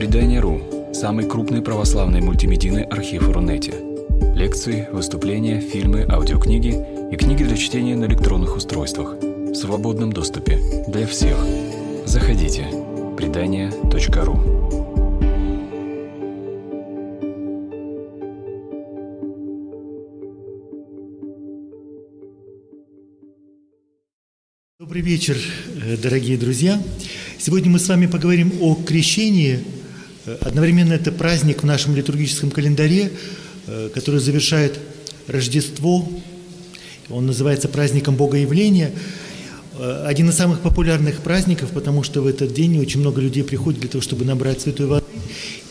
Предание.ру – самый крупный православный мультимедийный архив Рунете. Лекции, выступления, фильмы, аудиокниги и книги для чтения на электронных устройствах в свободном доступе для всех. Заходите. Предание.ру Добрый вечер, э, дорогие друзья. Сегодня мы с вами поговорим о крещении. Э, одновременно это праздник в нашем литургическом календаре, э, который завершает Рождество. Он называется праздником Богоявления. Э, один из самых популярных праздников, потому что в этот день очень много людей приходит для того, чтобы набрать святой воды.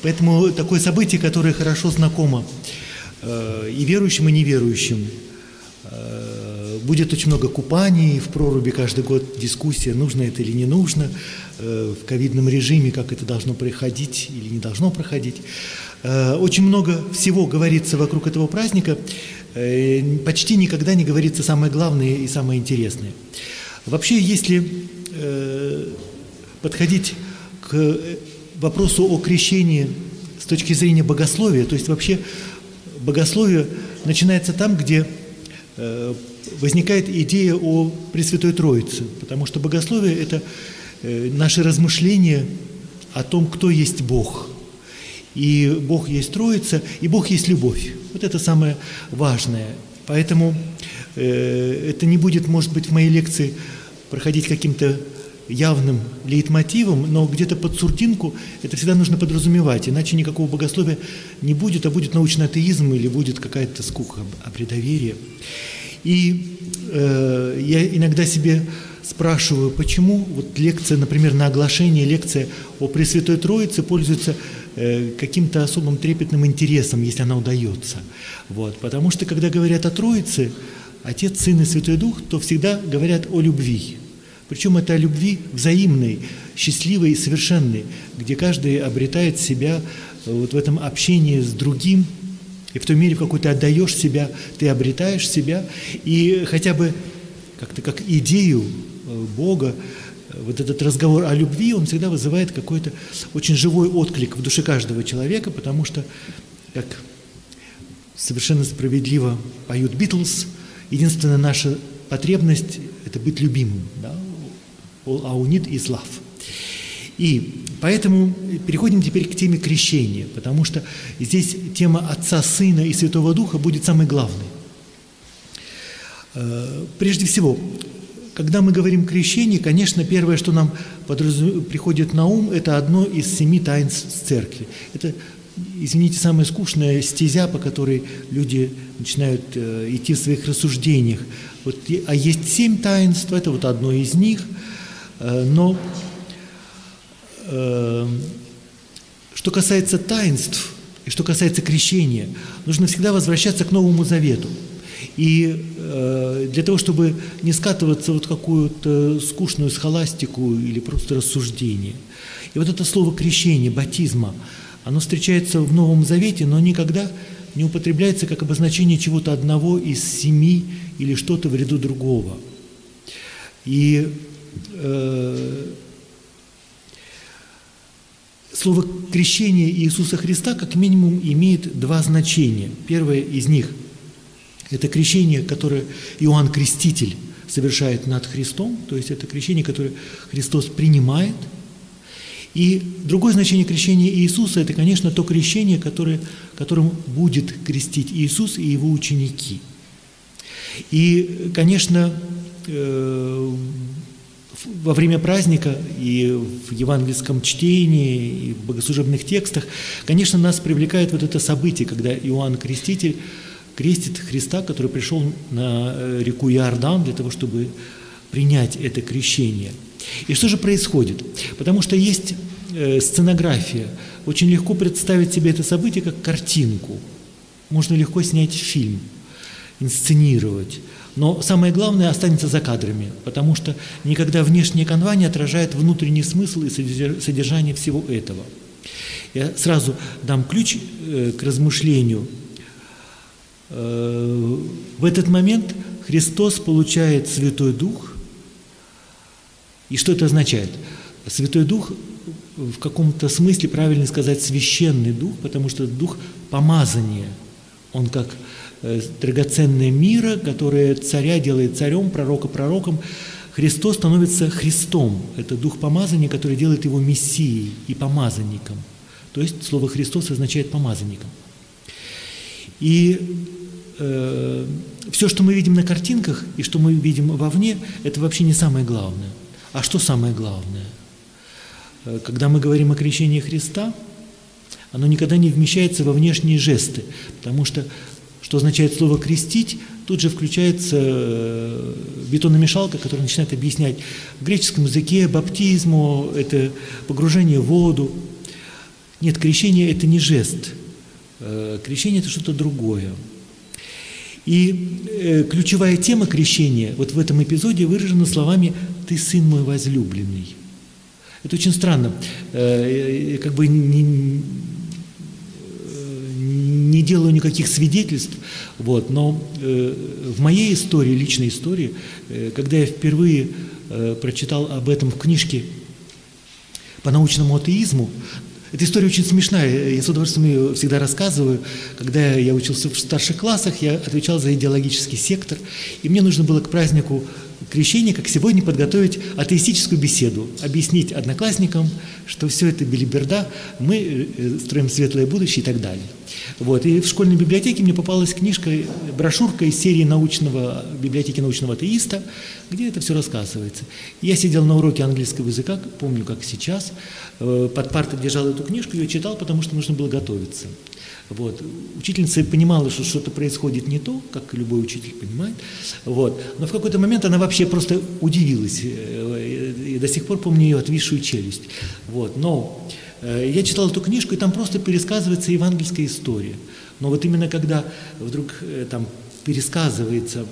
Поэтому такое событие, которое хорошо знакомо и верующим, и неверующим – Будет очень много купаний в проруби каждый год, дискуссия, нужно это или не нужно, э, в ковидном режиме, как это должно проходить или не должно проходить. Э, очень много всего говорится вокруг этого праздника, э, почти никогда не говорится самое главное и самое интересное. Вообще, если подходить к вопросу о крещении с точки зрения богословия, то есть вообще богословие начинается там, где возникает идея о Пресвятой Троице, потому что богословие – это э, наши размышления о том, кто есть Бог. И Бог есть Троица, и Бог есть любовь. Вот это самое важное. Поэтому э, это не будет, может быть, в моей лекции проходить каким-то явным лейтмотивом, но где-то под сурдинку это всегда нужно подразумевать, иначе никакого богословия не будет, а будет научный атеизм или будет какая-то скука, обредоверие. И э, я иногда себе спрашиваю, почему вот лекция, например, на оглашение лекция о Пресвятой Троице пользуется э, каким-то особым трепетным интересом, если она удается. Вот. Потому что, когда говорят о Троице, Отец, Сын и Святой Дух, то всегда говорят о любви. Причем это о любви взаимной, счастливой и совершенной, где каждый обретает себя вот в этом общении с другим – и в той мере, в какой ты отдаешь себя, ты обретаешь себя. И хотя бы как-то как идею э, Бога, э, вот этот разговор о любви, он всегда вызывает какой-то очень живой отклик в душе каждого человека, потому что, как совершенно справедливо поют Битлз, единственная наша потребность – это быть любимым. Да? All our need is love. И поэтому переходим теперь к теме крещения, потому что здесь тема Отца, Сына и Святого Духа будет самой главной. Э, прежде всего, когда мы говорим крещении, конечно, первое, что нам подразум... приходит на ум, это одно из семи таинств церкви. Это, извините, самая скучная стезя, по которой люди начинают э, идти в своих рассуждениях. Вот, а есть семь таинств, это вот одно из них, э, но что касается таинств и что касается крещения, нужно всегда возвращаться к Новому Завету. И э, для того, чтобы не скатываться вот какую-то скучную схоластику или просто рассуждение. И вот это слово крещение, батизма, оно встречается в Новом Завете, но никогда не употребляется как обозначение чего-то одного из семи или что-то в ряду другого. И э, Слово «крещение» Иисуса Христа как минимум имеет два значения. Первое из них – это крещение, которое Иоанн Креститель совершает над Христом, то есть это крещение, которое Христос принимает. И другое значение крещения Иисуса – это, конечно, то крещение, которое, которым будет крестить Иисус и его ученики. И, конечно, э, во время праздника и в евангельском чтении, и в богослужебных текстах, конечно, нас привлекает вот это событие, когда Иоанн Креститель крестит Христа, который пришел на э, реку Иордан для того, чтобы принять это крещение. И что же происходит? Потому что есть э, сценография. Очень легко представить себе это событие как картинку. Можно легко снять фильм, инсценировать. Но самое главное останется за кадрами, потому что никогда внешняя канва не отражает внутренний смысл и содержание всего этого. Я сразу дам ключ э, к размышлению. Э, в этот момент Христос получает Святой Дух. И что это означает? Святой Дух в каком-то смысле правильно сказать священный дух, потому что дух помазания, он как драгоценное мира, которое царя делает царем, пророка пророком. Христос становится Христом. Это дух помазания, который делает его мессией и помазанником. То есть слово Христос означает помазанником. И э, все, что мы видим на картинках и что мы видим вовне, это вообще не самое главное. А что самое главное? Э, когда мы говорим о крещении Христа, оно никогда не вмещается во внешние жесты, потому что что означает слово «крестить», тут же включается э, бетономешалка, которая начинает объяснять в греческом языке баптизму, это погружение в воду. Нет, крещение – это не жест. Э, крещение – это что-то другое. И ключевая тема крещения вот в этом эпизоде выражена словами «Ты сын мой возлюбленный». Это очень странно. Э, как бы не, делаю никаких свидетельств, вот, но э, в моей истории, личной истории, э, когда я впервые прочитал об этом в книжке по научному атеизму, эта история очень смешная, я с удовольствием ее всегда рассказываю. Когда я учился в старших классах, я отвечал за идеологический сектор, и мне нужно было к празднику крещение, как сегодня подготовить атеистическую беседу, объяснить одноклассникам, что все это белиберда, мы э, строим светлое будущее и так далее. Вот. И в школьной библиотеке мне попалась книжка, брошюрка из серии научного, библиотеки научного атеиста, где это все рассказывается. Я сидел на уроке английского языка, помню, как сейчас, э, под партой держал эту книжку, ее читал, потому что нужно было готовиться. Вот. Учительница понимала, что что-то происходит не то, как любой учитель понимает. Вот. Но в какой-то момент она вообще просто удивилась. Э, и до сих пор помню ее отвисшую челюсть. Вот. Но э, я читал эту книжку, и там просто пересказывается евангельская история. Но вот именно когда вдруг э, там пересказывается,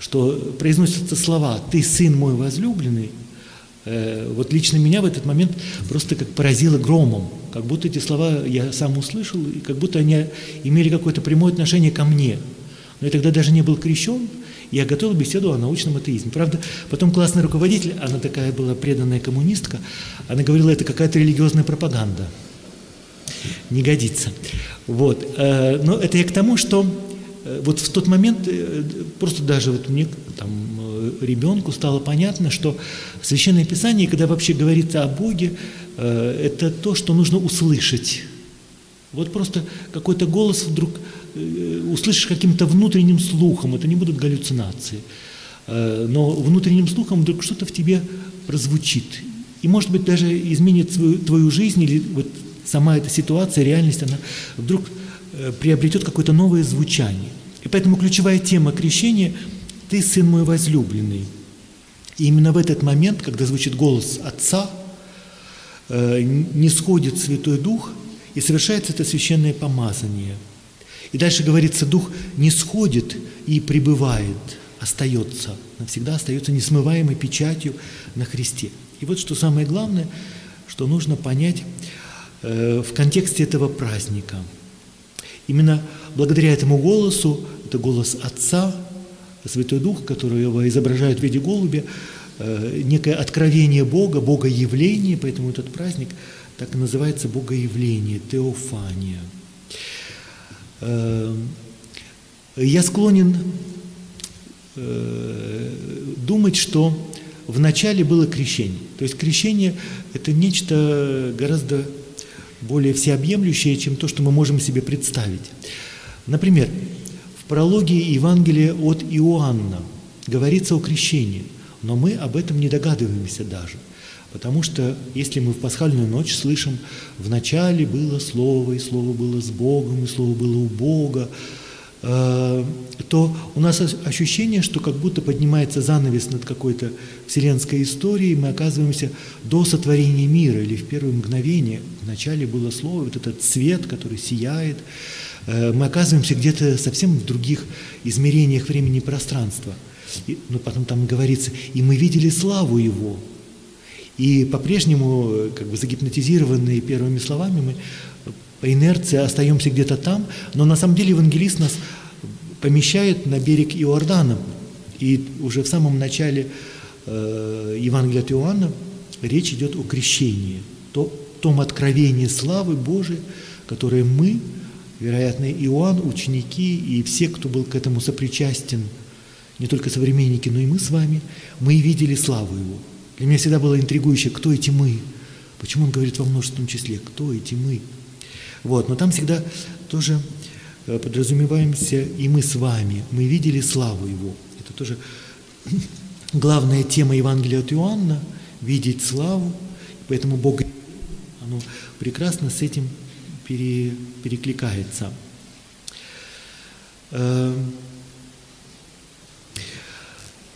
что произносятся слова «Ты сын мой возлюбленный», вот лично меня в этот момент просто как поразило громом. Как будто эти слова я сам услышал, и как будто они имели какое-то прямое отношение ко мне. Но я тогда даже не был крещен, я готовил беседу о научном атеизме. Правда, потом классный руководитель, она такая была преданная коммунистка, она говорила, это какая-то религиозная пропаганда. Не годится. Вот. Э, но это я к тому, что э, вот в тот момент, э, просто даже вот мне, там, ребенку стало понятно, что Священное Писание, когда вообще говорится о Боге, это то, что нужно услышать. Вот просто какой-то голос вдруг э, услышишь каким-то внутренним слухом, это не будут галлюцинации, э, но внутренним слухом вдруг что-то в тебе прозвучит. И, может быть, даже изменит свою, твою жизнь, или вот сама эта ситуация, реальность, она вдруг приобретет какое-то новое звучание. И поэтому ключевая тема крещения – «Ты, сын мой возлюбленный». И именно в этот момент, когда звучит голос Отца – Э, не сходит Святой Дух, и совершается это священное помазание. И дальше говорится, Дух не сходит и пребывает, остается, навсегда остается несмываемой печатью на Христе. И вот что самое главное, что нужно понять э, в контексте этого праздника. Именно благодаря этому голосу, это голос Отца, Святой Дух, который его изображают в виде голубя, Э, некое откровение Бога, Богоявление, поэтому этот праздник так и называется Богоявление, Теофания. Э, я склонен э, думать, что в начале было крещение. То есть крещение – это нечто гораздо более всеобъемлющее, чем то, что мы можем себе представить. Например, в прологе Евангелия от Иоанна говорится о крещении – но мы об этом не догадываемся даже. Потому что если мы в пасхальную ночь слышим «в начале было Слово, и Слово было с Богом, и Слово было у Бога», э, то у нас ощущение, что как будто поднимается занавес над какой-то вселенской историей, мы оказываемся до сотворения мира или в первое мгновение. Вначале было Слово, вот этот свет, который сияет. Э, мы оказываемся где-то совсем в других измерениях времени и пространства – и, ну, потом там говорится, и мы видели славу Его. И по-прежнему, э, как бы загипнотизированные первыми словами, мы по инерции остаемся где-то там, но на самом деле евангелист нас помещает на берег Иордана. И уже в самом начале э, Евангелия от Иоанна речь идет о крещении. То, том откровении славы Божией, которое мы, вероятно, Иоанн, ученики и все, кто был к этому сопричастен, не только современники, но и мы с вами, мы видели славу Его. Для меня всегда было интригующе, кто эти мы. Почему он говорит во множественном числе, кто эти мы. Вот, но там всегда тоже э, подразумеваемся и мы с вами. Мы видели славу Его. Это тоже главная тема Евангелия от Иоанна – видеть славу. Поэтому Бог, оно прекрасно с этим пере, перекликается.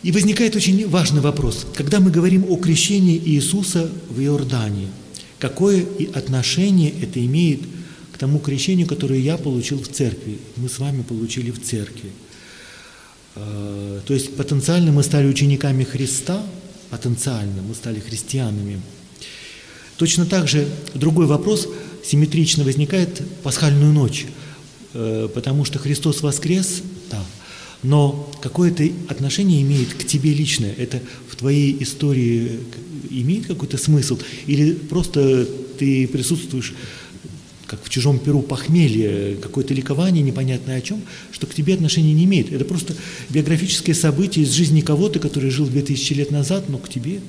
И возникает очень важный вопрос. Когда мы говорим о крещении Иисуса в Иордании, какое отношение это имеет к тому крещению, которое я получил в церкви, мы с вами получили в церкви? Э, то есть потенциально мы стали учениками Христа, потенциально мы стали христианами. Точно так же другой вопрос симметрично возникает пасхальную ночь, э, потому что Христос воскрес, но какое это отношение имеет к тебе лично? Это в твоей истории имеет какой-то смысл? Или просто ты присутствуешь как в чужом перу похмелье, какое-то ликование непонятное о чем, что к тебе отношения не имеет. Это просто биографическое событие из жизни кого-то, который жил 2000 лет назад, но к тебе.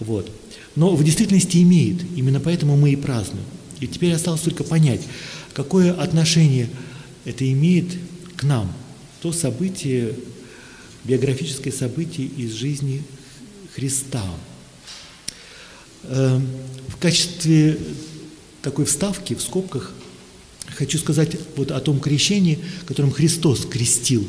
Вот. Но в действительности имеет. Именно поэтому мы и празднуем. И теперь осталось только понять, какое отношение это имеет к нам – то событие, биографическое событие из жизни Христа. Эм, в качестве такой вставки, в скобках, хочу сказать вот о том крещении, которым Христос крестил.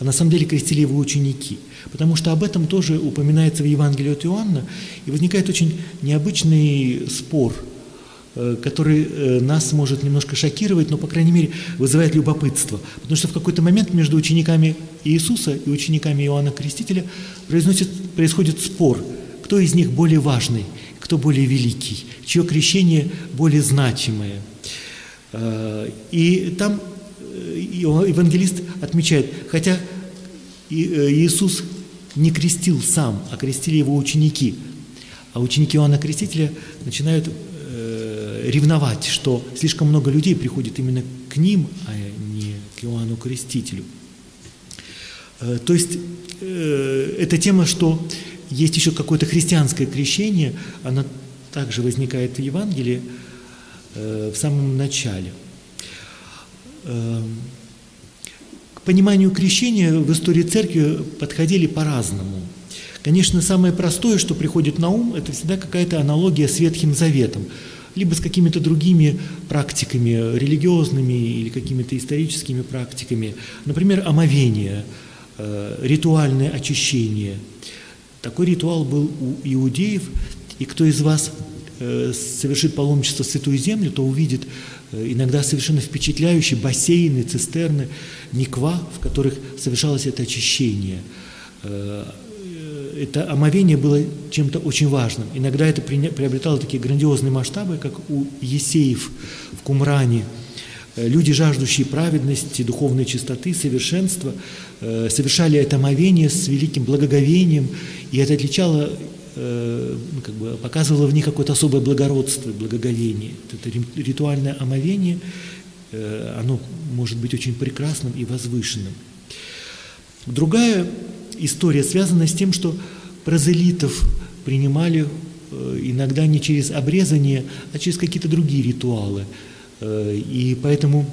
А на самом деле крестили его ученики. Потому что об этом тоже упоминается в Евангелии от Иоанна, и возникает очень необычный спор – который э, нас может немножко шокировать, но, по крайней мере, вызывает любопытство. Потому что в какой-то момент между учениками Иисуса и учениками Иоанна Крестителя происходит спор, кто из них более важный, кто более великий, чье крещение более значимое. Э, и там евангелист отмечает, хотя Иисус не крестил сам, а крестили его ученики, а ученики Иоанна Крестителя начинают ревновать, что слишком много людей приходит именно к ним, а не к Иоанну Крестителю. Э, то есть э, эта тема, что есть еще какое-то христианское крещение, она также возникает в Евангелии э, в самом начале. К пониманию крещения в истории церкви подходили по-разному. Конечно, самое простое, что приходит на ум, это всегда какая-то аналогия с Ветхим Заветом либо с какими-то другими практиками, религиозными или какими-то историческими практиками. Например, омовение, э, ритуальное очищение. Такой ритуал был у иудеев, и кто из вас э, совершит паломничество в Святую Землю, то увидит э, иногда совершенно впечатляющие бассейны, цистерны, никва, в которых совершалось это очищение это омовение было чем-то очень важным. Иногда это приобретало такие грандиозные масштабы, как у Есеев в Кумране. Э, люди, жаждущие праведности, духовной чистоты, совершенства, э, совершали это омовение с великим благоговением, и это отличало, э, ну, как бы показывало в них какое-то особое благородство, благоговение. Это ритуальное омовение, оно может быть очень прекрасным и возвышенным. Другая история связана с тем, что прозелитов принимали э, иногда не через обрезание, а через какие-то другие ритуалы. Э, и поэтому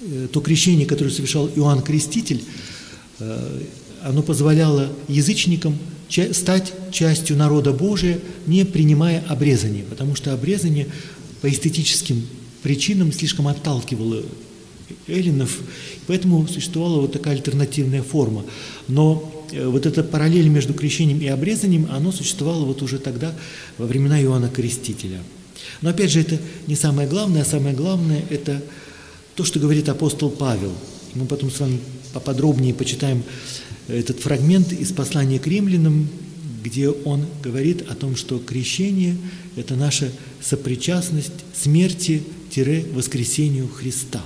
э, то крещение, которое совершал Иоанн Креститель, оно позволяло язычникам стать частью народа Божия, не принимая обрезание, потому что обрезание по эстетическим причинам слишком отталкивало эллинов, поэтому существовала вот такая альтернативная форма. Но вот эта параллель между крещением и обрезанием, оно существовало вот уже тогда, во времена Иоанна Крестителя. Но опять же, это не самое главное, а самое главное – это то, что говорит апостол Павел. Мы потом с вами поподробнее почитаем этот фрагмент из послания к римлянам, где он говорит о том, что крещение – это наша сопричастность смерти-воскресению Христа.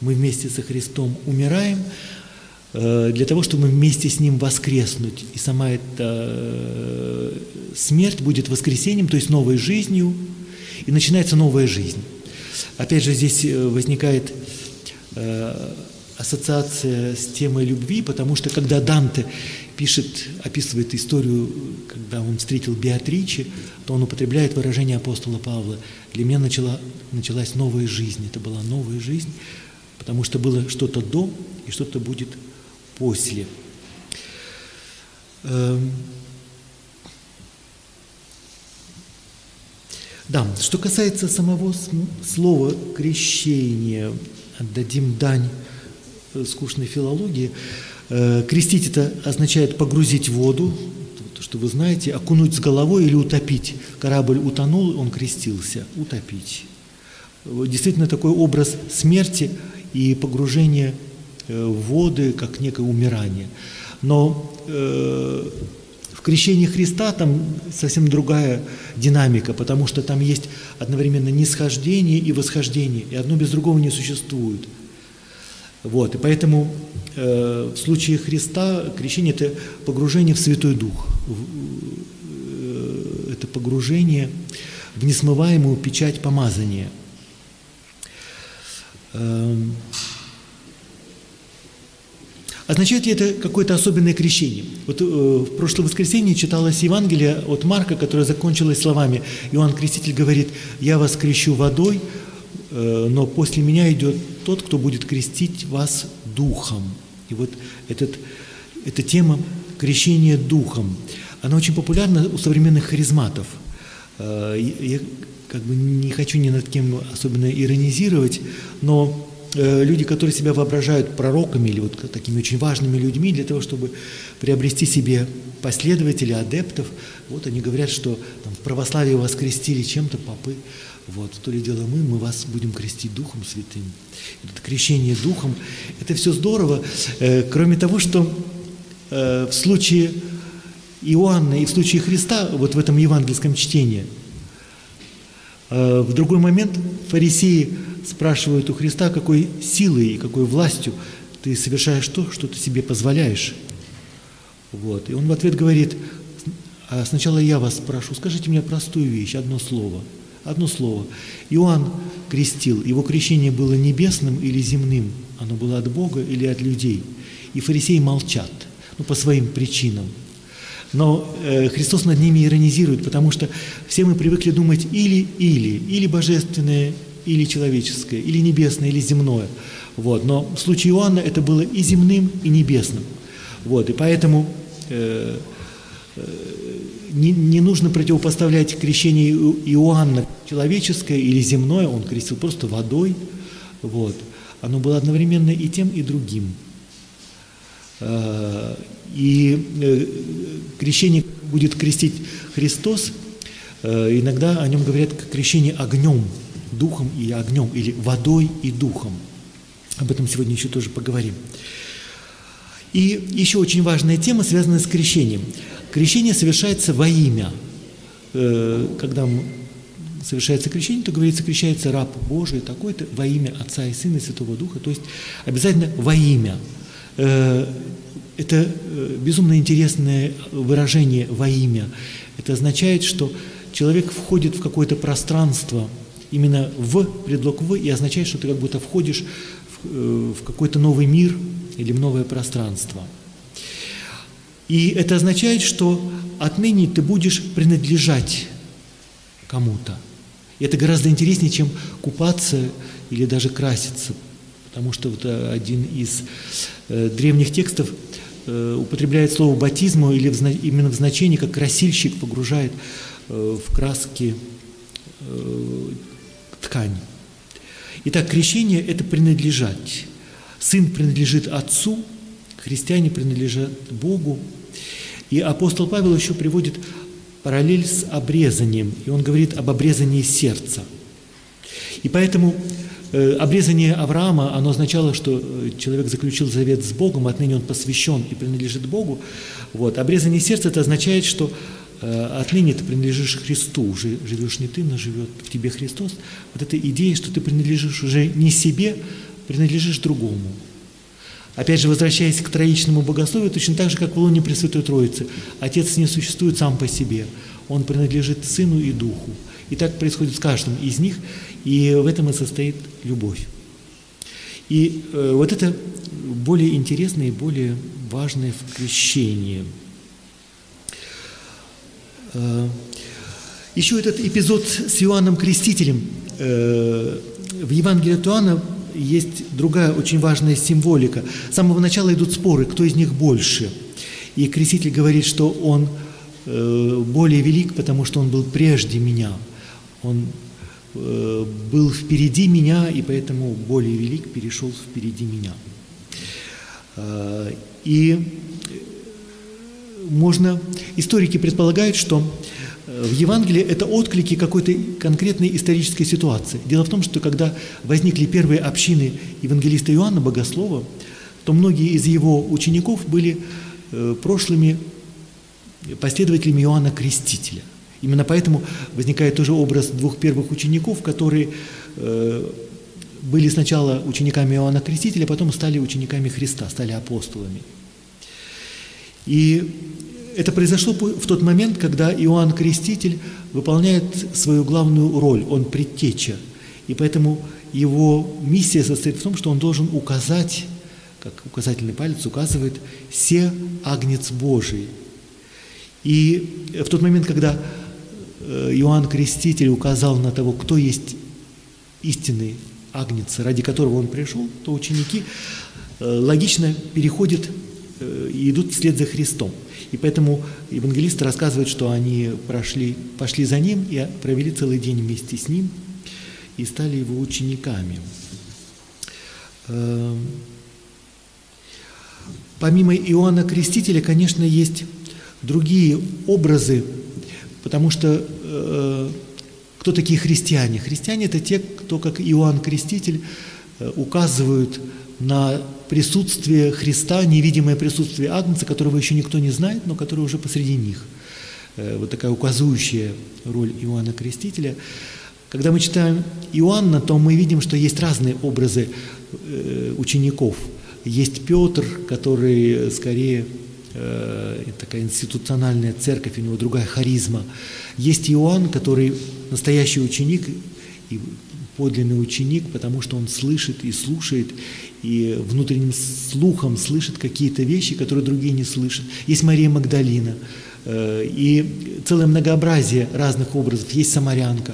Мы вместе со Христом умираем, Э, для того, чтобы вместе с Ним воскреснуть. И сама эта э, смерть будет воскресением, то есть новой жизнью. и начинается новая жизнь. Опять же, здесь э, возникает ассоциация с темой любви, потому что когда Данте пишет, описывает историю, когда он встретил Беатриче, то он употребляет выражение апостола Павла. Для меня начала, началась новая жизнь. Это была новая жизнь, потому что было что-то до и что-то будет после. Эм. Да, что касается самого слова крещения, отдадим дань э, скучной филологии. Э, крестить это означает погрузить в воду, то, что вы знаете, окунуть с головой или утопить. Корабль утонул, он крестился. Утопить. Действительно такой образ смерти и погружения э, воды, как некое умирание. Но э, в крещении Христа там совсем другая динамика, потому что там есть одновременно нисхождение и восхождение, и одно без другого не существует. Вот, и поэтому э, в случае Христа крещение – это погружение в Святой Дух, в, э, это погружение в несмываемую печать помазания. Э, Означает ли это какое-то особенное крещение? Вот э, в прошлое воскресенье читалось Евангелие от Марка, которое закончилось словами Иоанн Креститель говорит, «Я вас крещу водой, э, но после меня идет тот, кто будет крестить вас духом». И вот этот, эта тема крещения духом, она очень популярна у современных харизматов. Э, я как бы не хочу ни над кем особенно иронизировать, но люди, которые себя воображают пророками или вот такими очень важными людьми для того, чтобы приобрести себе последователей, адептов, вот они говорят, что там, в православии вас крестили чем-то попы, вот, то ли дело мы, мы вас будем крестить Духом Святым. Это крещение Духом, это все здорово, э, кроме того, что э, в случае Иоанна и в случае Христа, вот в этом евангельском чтении, э, в другой момент фарисеи спрашивают у Христа, какой силой и какой властью ты совершаешь то, что ты себе позволяешь. Вот. И он в ответ говорит, а сначала я вас спрошу, скажите мне простую вещь, одно слово. Одно слово. Иоанн крестил, его крещение было небесным или земным, оно было от Бога или от людей. И фарисеи молчат, ну, по своим причинам. Но э, Христос над ними иронизирует, потому что все мы привыкли думать или-или, или божественное, или человеческое, или небесное, или земное. Вот. Но в случае Иоанна это было и земным, и небесным. Вот. И поэтому э, э, не, не нужно противопоставлять крещение Иоанна человеческое или земное, он крестил просто водой. Вот. Оно было одновременно и тем, и другим. Э, и э, крещение будет крестить Христос, э, иногда о нем говорят как крещение огнем – духом и огнем, или водой и духом. Об этом сегодня еще тоже поговорим. И еще очень важная тема, связанная с крещением. Крещение совершается во имя. Э, когда совершается крещение, то говорится, крещается раб Божий такой-то во имя Отца и Сына и Святого Духа, то есть обязательно во имя. Э, это э, безумно интересное выражение во имя. Это означает, что человек входит в какое-то пространство – именно в предлог в и означает, что ты как будто входишь в, э, в какой-то новый мир или в новое пространство. И это означает, что отныне ты будешь принадлежать кому-то. И это гораздо интереснее, чем купаться или даже краситься. Потому что вот э, один из э, древних текстов э, употребляет слово батизму или в, именно в значении, как красильщик погружает э, в краски э, ткань. Итак, крещение – это принадлежать. Сын принадлежит Отцу, христиане принадлежат Богу. И апостол Павел еще приводит параллель с обрезанием, и он говорит об обрезании сердца. И поэтому э, обрезание Авраама, оно означало, что э, человек заключил завет с Богом, отныне он посвящен и принадлежит Богу. Вот. Обрезание сердца – это означает, что отныне ты принадлежишь Христу, живешь не ты, но живет в тебе Христос. Вот эта идея, что ты принадлежишь уже не себе, принадлежишь другому. Опять же, возвращаясь к троичному богословию, точно так же, как в лоне Пресвятой Троицы. Отец не существует сам по себе. Он принадлежит Сыну и Духу. И так происходит с каждым из них, и в этом и состоит любовь. И э, вот это более интересное и более важное в крещении. Э, еще этот эпизод с Иоанном Крестителем. Э, в Евангелии от Иоанна есть другая очень важная символика. С самого начала идут споры, кто из них больше. И Креститель говорит, что он э, более велик, потому что он был прежде меня. Он был впереди меня, и поэтому более велик перешел впереди меня. И можно, историки предполагают, что в Евангелии это отклики какой-то конкретной исторической ситуации. Дело в том, что когда возникли первые общины евангелиста Иоанна Богослова, то многие из его учеников были э, прошлыми последователями Иоанна Крестителя. Именно поэтому возникает тоже образ двух первых учеников, которые э, были сначала учениками Иоанна Крестителя, а потом стали учениками Христа, стали апостолами. И это произошло в тот момент, когда Иоанн Креститель выполняет свою главную роль, он предтеча. И поэтому его миссия состоит в том, что он должен указать, как указательный палец указывает, «се агнец Божий». И в тот момент, когда э, Иоанн Креститель указал на того, кто есть истинный агнец, ради которого он пришел, то ученики э, логично переходят и идут вслед за Христом. И поэтому евангелисты рассказывают, что они прошли, пошли за ним и провели целый день вместе с ним и стали его учениками. Эм, помимо Иоанна Крестителя, конечно, есть другие образы, потому что э, кто такие христиане? Христиане – это те, кто, как Иоанн Креститель, э, указывают на присутствие Христа, невидимое присутствие Агнца, которого еще никто не знает, но который уже посреди них. Э, вот такая указывающая роль Иоанна Крестителя. Когда мы читаем Иоанна, то мы видим, что есть разные образы э, учеников. Есть Петр, который скорее э, такая институциональная церковь, у него другая харизма. Есть Иоанн, который настоящий ученик и подлинный ученик, потому что он слышит и слушает, и внутренним слухом слышит какие-то вещи, которые другие не слышат. Есть Мария Магдалина, э, и целое многообразие разных образов. Есть Самарянка.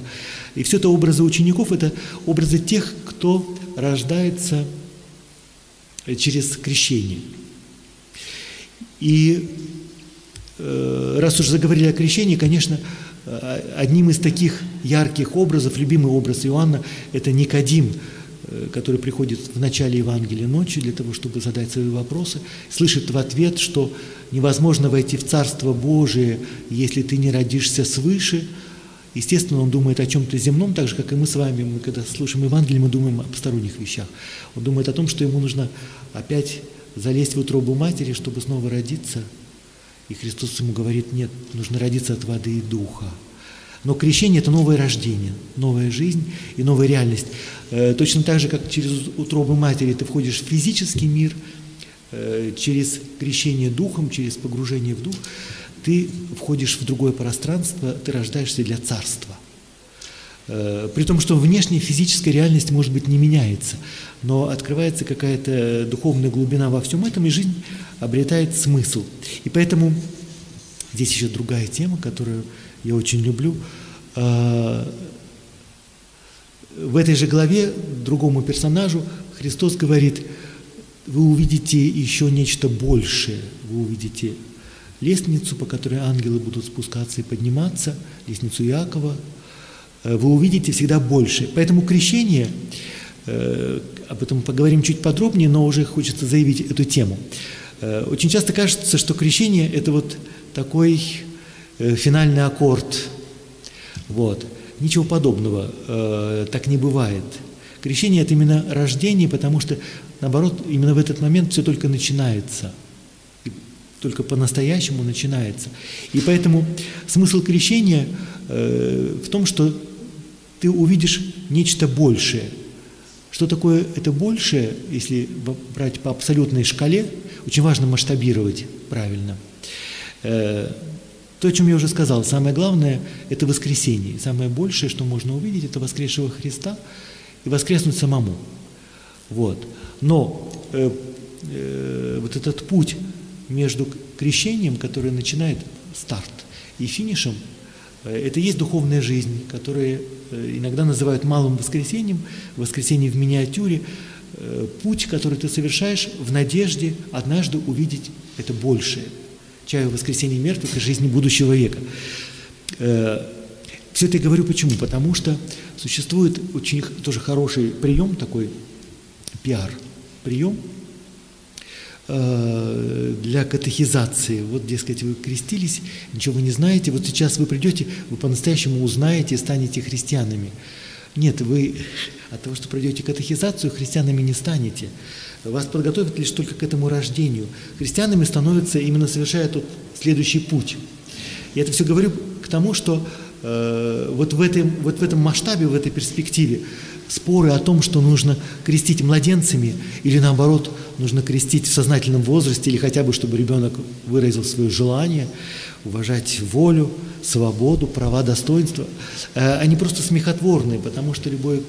И все это образы учеников, это образы тех, кто рождается через крещение. И э, раз уж заговорили о крещении, конечно, одним из таких ярких образов, любимый образ Иоанна, это Никодим, Э, который приходит в начале Евангелия ночью для того, чтобы задать свои вопросы, слышит в ответ, что невозможно войти в Царство Божие, если ты не родишься свыше. Естественно, он думает о чем-то земном, так же, как и мы с вами. Мы, когда слушаем Евангелие, мы думаем о посторонних вещах. Он думает о том, что ему нужно опять залезть в утробу матери, чтобы снова родиться. И Христос ему говорит, нет, нужно родиться от воды и духа. Но крещение – это новое рождение, новая жизнь и новая реальность. Э, точно так же, как через утробу матери ты входишь в физический мир, э, через крещение духом, через погружение в дух, ты входишь в другое пространство, ты рождаешься для царства. Э, при том, что внешняя физическая реальность, может быть, не меняется, но открывается какая-то духовная глубина во всем этом, и жизнь обретает смысл. И поэтому здесь еще другая тема, которую я очень люблю. А, в этой же главе другому персонажу Христос говорит, вы увидите еще нечто большее, вы увидите лестницу, по которой ангелы будут спускаться и подниматься, лестницу Иакова, э, вы увидите всегда больше. Поэтому крещение, э, об этом поговорим чуть подробнее, но уже хочется заявить эту тему. Э, очень часто кажется, что крещение – это вот такой финальный аккорд. Вот. Ничего подобного, э, так не бывает. Крещение – это именно рождение, потому что, наоборот, именно в этот момент все только начинается. Только по-настоящему начинается. И поэтому смысл крещения э, в том, что ты увидишь нечто большее. Что такое это большее, если брать по абсолютной шкале, очень важно масштабировать правильно. Э, то, о чем я уже сказал, самое главное – это воскресение. Самое большее, что можно увидеть, это воскресшего Христа и воскреснуть самому. Вот. Но э, э, вот этот путь между крещением, который начинает старт, и финишем, э, это есть духовная жизнь, которую э, иногда называют малым воскресением, воскресенье в миниатюре, э, путь, который ты совершаешь в надежде однажды увидеть это большее, чаю воскресения мертвых и жизни будущего века. Все это я говорю почему? Потому что существует очень тоже хороший прием такой, пиар, прием – Э, для катехизации. Вот, дескать, вы крестились, ничего вы не знаете, вот сейчас вы придете, вы по-настоящему узнаете, станете христианами. Нет, вы от того, что пройдете катехизацию, христианами не станете. Вас подготовят лишь только к этому рождению. Христианами становятся именно совершая тот следующий путь. Я это все говорю к тому, что э, вот, в этом, вот в этом масштабе, в этой перспективе споры о том, что нужно крестить младенцами или наоборот нужно крестить в сознательном возрасте или хотя бы, чтобы ребенок выразил свое желание, уважать волю, свободу, права, достоинства, э, они просто смехотворные, потому что любое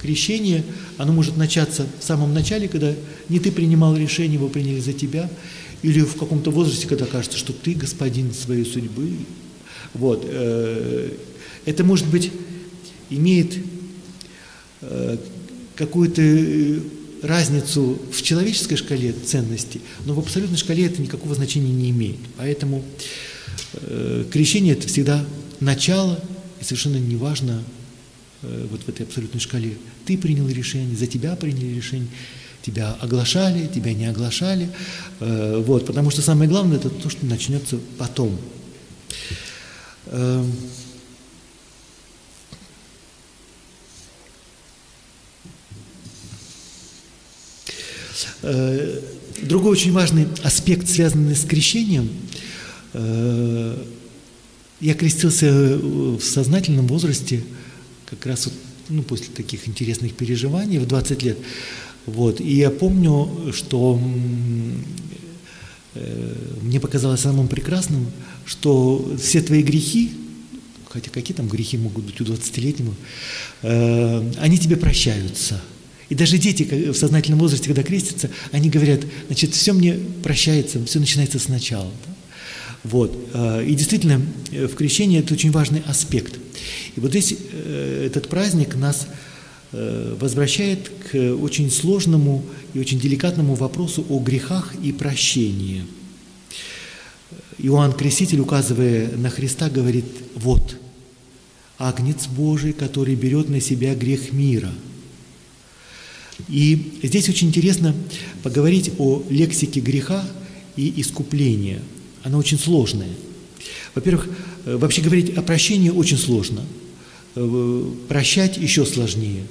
крещение, оно может начаться в самом начале, когда не ты принимал решение, его приняли за тебя, или в каком-то возрасте, когда кажется, что ты господин своей судьбы. Вот. Э, это, может быть, имеет Э, какую-то э, разницу в человеческой шкале ценностей, но в абсолютной шкале это никакого значения не имеет. Поэтому крещение это всегда начало, и совершенно неважно вот в этой абсолютной шкале. Ты принял решение, за тебя приняли решение, тебя оглашали, тебя не оглашали. Э, вот, потому что самое главное это то, что начнется потом. Э, Э, другой очень важный аспект, связанный с крещением, э, я крестился в сознательном возрасте, как раз вот, ну, после таких интересных переживаний в 20 лет. Вот. И я помню, что э, мне показалось самым прекрасным, что все твои грехи, хотя какие там грехи могут быть у 20-летнего, они тебе прощаются – и даже дети в сознательном возрасте, когда крестятся, они говорят, значит, все мне прощается, все начинается сначала. Вот. Э, и действительно, э, в крещении это очень важный аспект. И вот здесь э, этот праздник нас возвращает к очень сложному и очень деликатному вопросу о грехах и прощении. Иоанн Креститель, указывая на Христа, говорит, вот, Агнец Божий, который берет на себя грех мира – и здесь очень интересно поговорить о лексике греха и искупления. Она очень сложная. Во-первых, э, вообще говорить о прощении очень сложно. Э, прощать еще сложнее.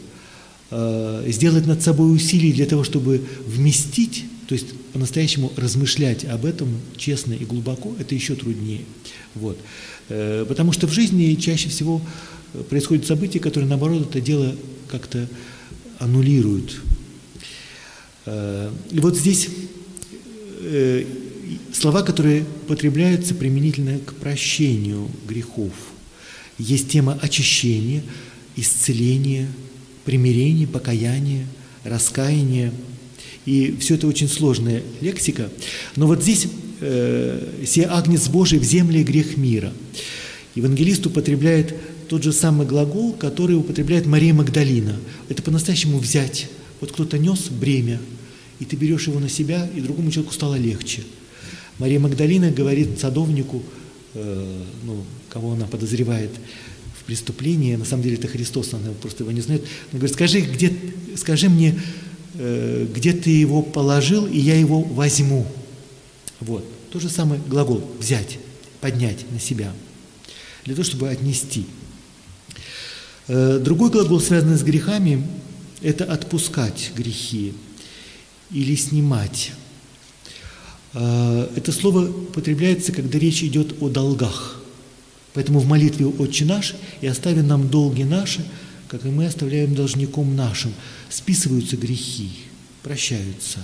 Э, сделать над собой усилия для того, чтобы вместить, то есть по-настоящему размышлять об этом честно и глубоко, это еще труднее. Вот. Потому что в жизни чаще всего происходят события, которые, наоборот, это дело как-то аннулируют. И вот здесь слова, которые употребляются применительно к прощению грехов. Есть тема очищения, исцеления, примирения, покаяния, раскаяния. И все это очень сложная лексика. Но вот здесь э, «Се агнец Божий в земле грех мира». Евангелист употребляет тот же самый глагол, который употребляет Мария Магдалина. Это по-настоящему взять. Вот кто-то нес бремя, и ты берешь его на себя, и другому человеку стало легче. Мария Магдалина говорит садовнику, э, ну, кого она подозревает в преступлении, на самом деле это Христос, она просто его не знает. Она говорит, скажи, где, скажи мне, э, где ты его положил, и я его возьму. Вот. То же самое глагол «взять», «поднять на себя», для того, чтобы отнести – Э, другой глагол, связанный с грехами, это отпускать грехи или снимать. Э, это слово употребляется, когда речь идет о долгах. Поэтому в молитве «Отче наш» и остави нам долги наши, как и мы оставляем должником нашим, списываются грехи, прощаются.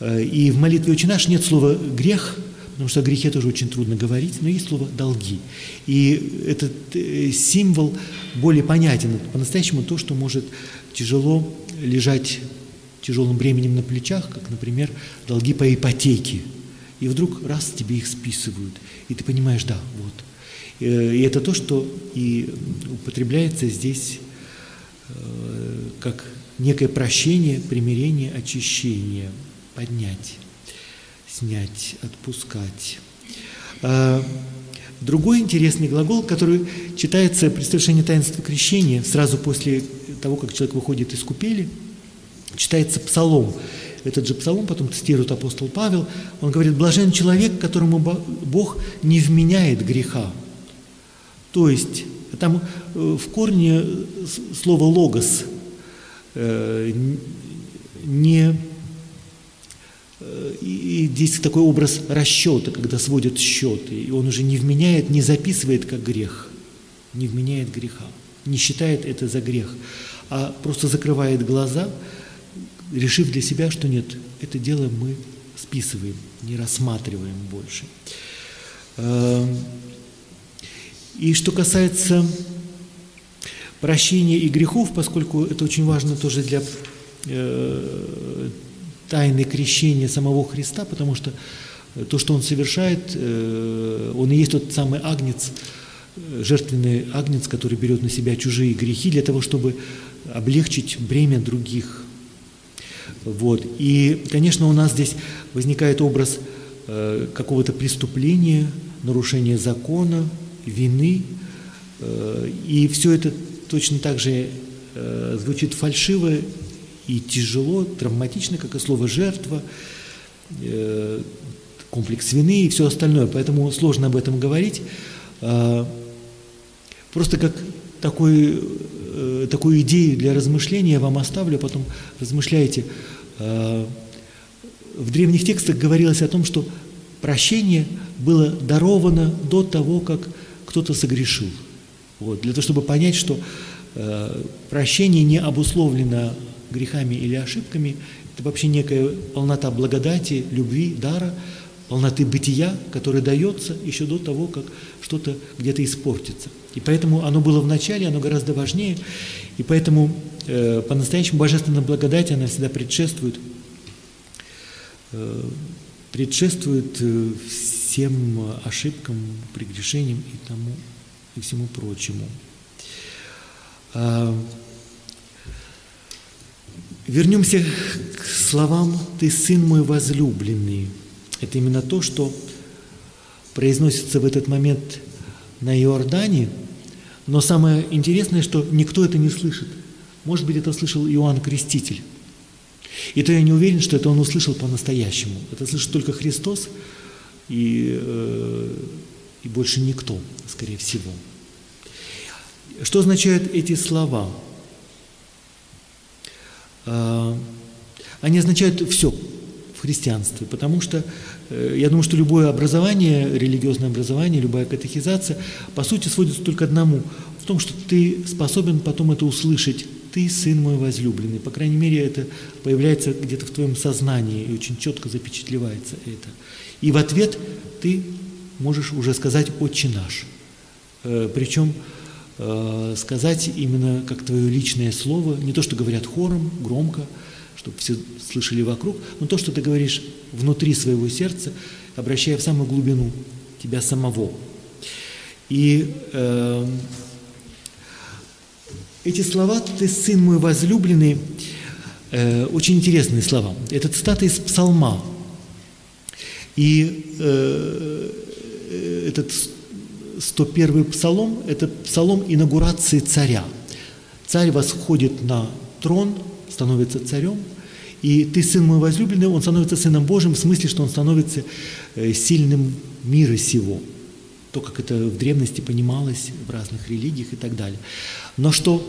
Э, и в молитве «Отче наш» нет слова «грех», потому что о грехе тоже очень трудно говорить, но есть слово «долги». И этот э, символ более понятен. По-настоящему то, что может тяжело лежать тяжелым бременем на плечах, как, например, долги по ипотеке. И вдруг раз тебе их списывают, и ты понимаешь, да, вот. Э, и это то, что и употребляется здесь э, как некое прощение, примирение, очищение, поднять, снять, отпускать. А, другой интересный глагол, который читается при совершении таинства крещения сразу после того, как человек выходит из купели, читается псалом. Этот же псалом потом цитирует апостол Павел. Он говорит, блажен человек, которому Бог не вменяет греха. То есть там э, в корне слово «логос» э, не э, и здесь такой образ расчета, когда сводят счеты, и он уже не вменяет, не записывает как грех, не вменяет греха, не считает это за грех, а просто закрывает глаза, решив для себя, что нет, это дело мы списываем, не рассматриваем больше. Эм, и что касается прощения и грехов, поскольку это очень важно тоже для э, тайны крещения самого Христа, потому что то, что Он совершает, э, Он и есть тот самый агнец, э, жертвенный агнец, который берет на себя чужие грехи для того, чтобы облегчить бремя других. Вот. И, конечно, у нас здесь возникает образ э, какого-то преступления, нарушения закона, вины, э, и все это точно так же э, звучит фальшиво и тяжело, травматично, как и слово «жертва», э, комплекс вины и все остальное. Поэтому сложно об этом говорить. А, просто как такой, такую идею для размышления я вам оставлю, а потом размышляйте. А, в древних текстах говорилось о том, что прощение было даровано до того, как кто-то согрешил. Вот, для того, чтобы понять, что э, прощение не обусловлено грехами или ошибками, это вообще некая полнота благодати, любви, дара, полноты бытия, которая дается еще до того, как что-то где-то испортится. И поэтому оно было в начале, оно гораздо важнее, и поэтому э, по-настоящему божественная благодать, она всегда предшествует, э, предшествует э, всем ошибкам, прегрешениям и тому и всему прочему. А, вернемся к словам «Ты сын мой возлюбленный». Это именно то, что произносится в этот момент на Иордане, но самое интересное, что никто это не слышит. Может быть, это слышал Иоанн Креститель. И то я не уверен, что это он услышал по-настоящему. Это слышит только Христос – и, э, и больше никто, скорее всего. Что означают эти слова? А, они означают все в христианстве, потому что э, я думаю, что любое образование, религиозное образование, любая катехизация, по сути, сводится только одному, в том, что ты способен потом это услышать. Ты сын мой возлюбленный. По крайней мере, это появляется где-то в твоем сознании и очень четко запечатлевается это. И в ответ ты можешь уже сказать «Отче наш». Э, Причем э, сказать именно как твое личное слово, не то, что говорят хором, громко, чтобы все слышали вокруг, но то, что ты говоришь внутри своего сердца, обращая в самую глубину тебя самого. И э, эти слова «Ты сын мой возлюбленный» э, очень интересные слова. Это цитата из Псалма и э, этот 101 псалом – это псалом инаугурации царя. Царь восходит на трон, становится царем, и ты, сын мой возлюбленный, он становится сыном Божьим в смысле, что он становится э, сильным мира сего. То, как это в древности понималось в разных религиях и так далее. Но что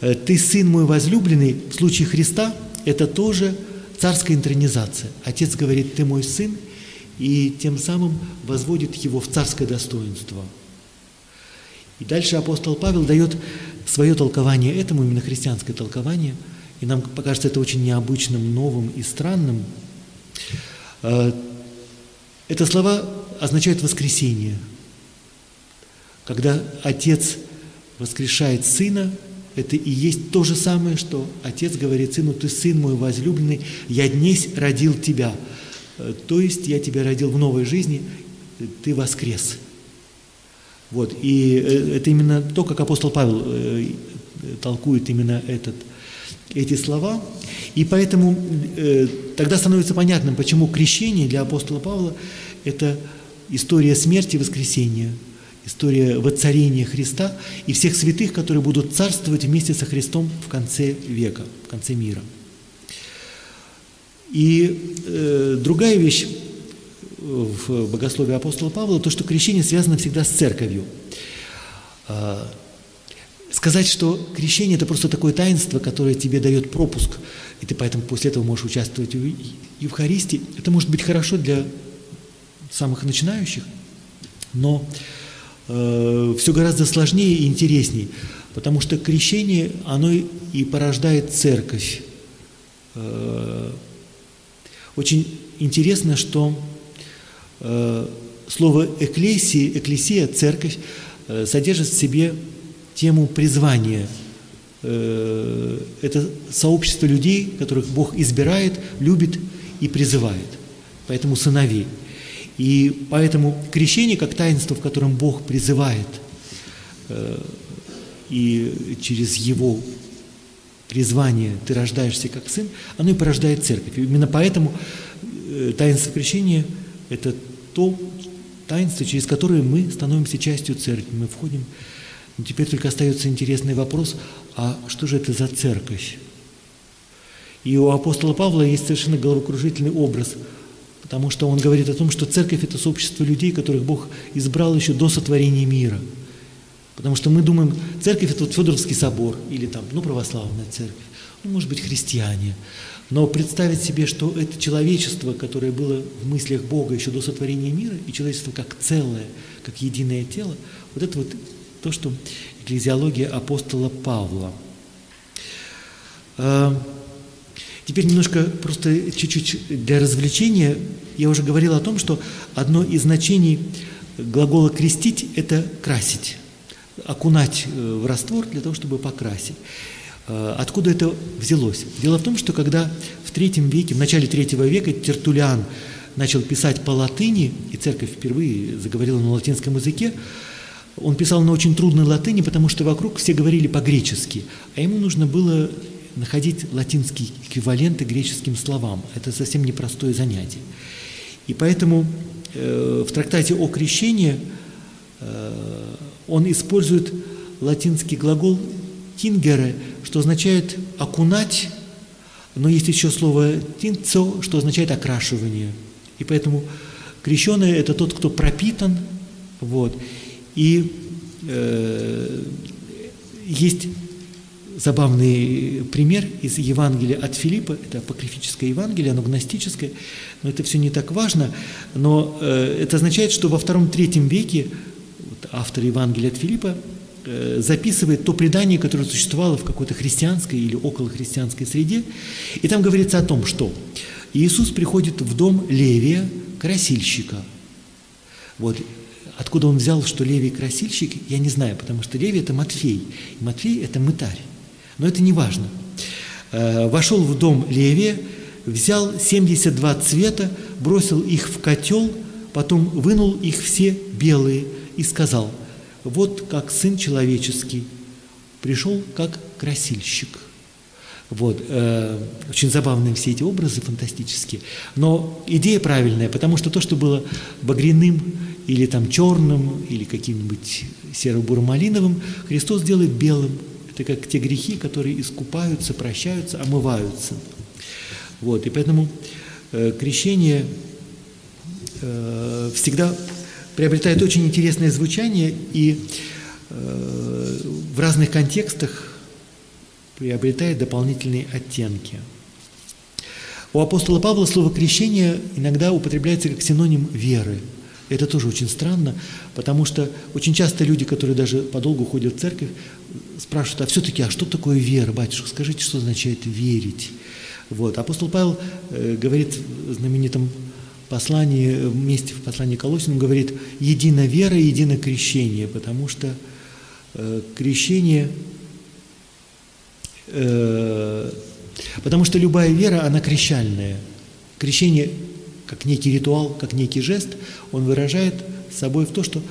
э, ты, сын мой возлюбленный, в случае Христа, это тоже царская интронизация. Отец говорит, ты мой сын, и тем самым возводит его в царское достоинство. И дальше апостол Павел дает свое толкование этому, именно христианское толкование, и нам покажется это очень необычным, новым и странным. Э, это слова означают воскресение. Когда Отец воскрешает Сына, это и есть то же самое, что Отец говорит Сыну, «Ты Сын мой возлюбленный, я днесь родил тебя». Э, то есть я тебя родил в новой жизни, ты воскрес. Вот, и э, это именно то, как апостол Павел толкует именно этот, эти слова. И поэтому э, тогда становится понятным, почему крещение для апостола Павла – это история смерти и воскресения, история воцарения Христа и всех святых, которые будут царствовать вместе со Христом в конце века, в конце мира. И э, другая вещь, в богословии апостола Павла, то, что крещение связано всегда с церковью. Сказать, что крещение – это просто такое таинство, которое тебе дает пропуск, и ты поэтому после этого можешь участвовать в Евхаристии, это может быть хорошо для самых начинающих, но э, все гораздо сложнее и интереснее, потому что крещение, оно и порождает церковь. Э, очень интересно, что Э, слово «экклесия», «экклесия», «церковь» э, содержит в себе тему призвания. Э, это сообщество людей, которых Бог избирает, любит и призывает. Поэтому сыновей. И поэтому крещение, как таинство, в котором Бог призывает, и через его призвание ты рождаешься как сын, оно и порождает церковь. Именно поэтому таинство крещения – это то таинство, через которое мы становимся частью церкви, мы входим. Но теперь только остается интересный вопрос, а что же это за церковь? И у апостола Павла есть совершенно головокружительный образ, потому что он говорит о том, что церковь – это сообщество людей, которых Бог избрал еще до сотворения мира. Потому что мы думаем, церковь – это вот Федоровский собор или там, ну, православная церковь, ну, может быть, христиане. Но представить себе, что это человечество, которое было в мыслях Бога еще до сотворения мира, и человечество как целое, как единое тело, вот это вот то, что экклезиология апостола Павла. А, теперь немножко просто чуть-чуть для развлечения. Я уже говорил о том, что одно из значений глагола «крестить» – это «красить», окунать э, в раствор для того, чтобы покрасить. Э, откуда это взялось? Дело в том, что когда в третьем веке, в начале третьего века Тертулиан начал писать по латыни, и церковь впервые заговорила на латинском языке, он писал на очень трудной латыни, потому что вокруг все говорили по-гречески, а ему нужно было находить латинские эквиваленты греческим словам. Это совсем непростое занятие. И поэтому э, в трактате о крещении э, он использует латинский глагол «тингере», что означает окунать, но есть еще слово тинцо, что означает окрашивание. И поэтому крещеный – это тот, кто пропитан. Вот. И э, есть забавный пример из Евангелия от Филиппа, это апокрифическое Евангелие, оно гностическое, но это все не так важно, но э, это означает, что во втором-третьем веке вот, автор Евангелия от Филиппа Э, записывает то предание, которое существовало в какой-то христианской или околохристианской среде. И там говорится о том, что Иисус приходит в дом Левия, красильщика. Вот. Откуда он взял, что Левий красильщик, я не знаю, потому что Левий – это Матфей, и Матфей – это мытарь. Но это не важно. Э, вошел в дом Левия, взял 72 цвета, бросил их в котел, потом вынул их все белые и сказал – вот как Сын Человеческий пришел как красильщик. Вот, э, очень забавные все эти образы, фантастические. Но идея правильная, потому что то, что было багряным или там черным, или каким-нибудь серо-бурмалиновым, Христос делает белым. Это как те грехи, которые искупаются, прощаются, омываются. Вот, и поэтому э, крещение э, всегда приобретает очень интересное звучание и э, в разных контекстах приобретает дополнительные оттенки. У апостола Павла слово «крещение» иногда употребляется как синоним веры. Это тоже очень странно, потому что очень часто люди, которые даже подолгу ходят в церковь, спрашивают, а все-таки, а что такое вера, батюшка? Скажите, что означает верить? Вот. Апостол Павел э, говорит в знаменитом послании, вместе в послании Колосинам, говорит, едино вера, едино крещение, потому что э, крещение, э, потому что любая вера, она крещальная. Крещение как некий ритуал, как некий жест, он выражает собой в то, что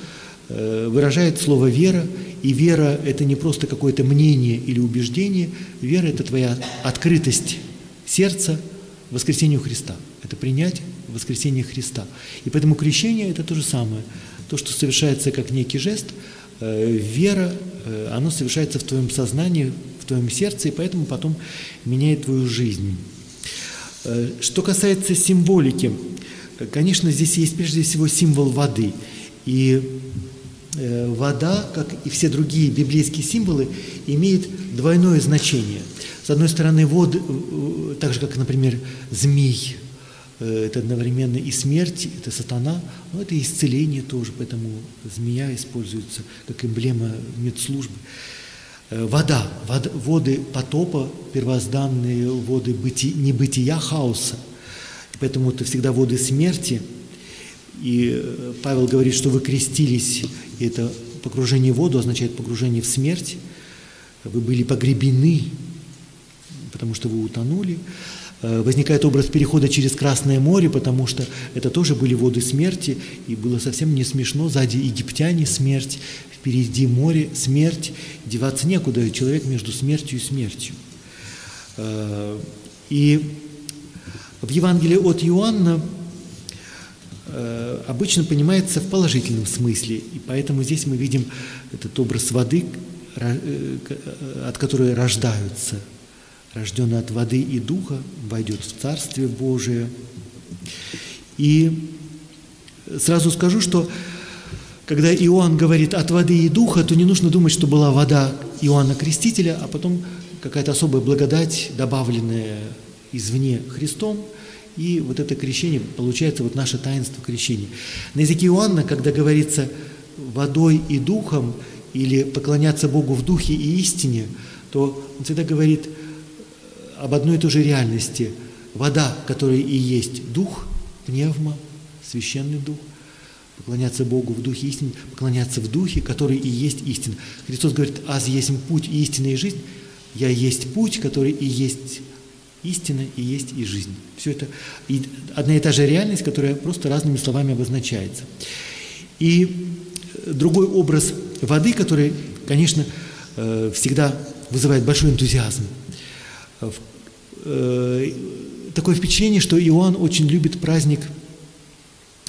э, выражает слово «вера», и вера – это не просто какое-то мнение или убеждение, вера – это твоя открытость сердца воскресению Христа, это принять воскресение Христа. И поэтому крещение – это то же самое, то, что совершается как некий жест, э, вера, э, оно совершается в твоем сознании, в твоем сердце, и поэтому потом меняет твою жизнь. Э, что касается символики, конечно, здесь есть прежде всего символ воды. И э, вода, как и все другие библейские символы, имеет двойное значение. С одной стороны, воды, э, так же, как, например, змей, это одновременно и смерть, это сатана, но это и исцеление тоже, поэтому змея используется как эмблема медслужбы. Э, вода, вод, воды потопа, первозданные воды быти, небытия хаоса. Поэтому это всегда воды смерти. И э, Павел говорит, что вы крестились, и это погружение в воду означает погружение в смерть. Вы были погребены, потому что вы утонули. Э, возникает образ перехода через Красное море, потому что это тоже были воды смерти, и было совсем не смешно, сзади египтяне смерть, впереди море, смерть, деваться некуда, человек между смертью и смертью. Э, и в Евангелии от Иоанна э, обычно понимается в положительном смысле, и поэтому здесь мы видим этот образ воды, от которой рождаются, рожденный от воды и духа, войдет в Царствие Божие. И сразу скажу, что когда Иоанн говорит от воды и духа, то не нужно думать, что была вода Иоанна Крестителя, а потом какая-то особая благодать, добавленная извне Христом, и вот это крещение, получается вот наше таинство крещения. На языке Иоанна, когда говорится водой и духом, или поклоняться Богу в духе и истине, то он всегда говорит об одной и той же реальности. Вода, которая и есть дух, пневма, священный дух – поклоняться Богу в духе истины, поклоняться в духе, который и есть истина. Христос говорит, аз есть путь и истина и жизнь, я есть путь, который и есть истина и есть и жизнь. Все это одна и та же реальность, которая просто разными словами обозначается. И другой образ воды, который, конечно, э, всегда вызывает большой энтузиазм. Э, такое впечатление, что Иоанн очень любит праздник –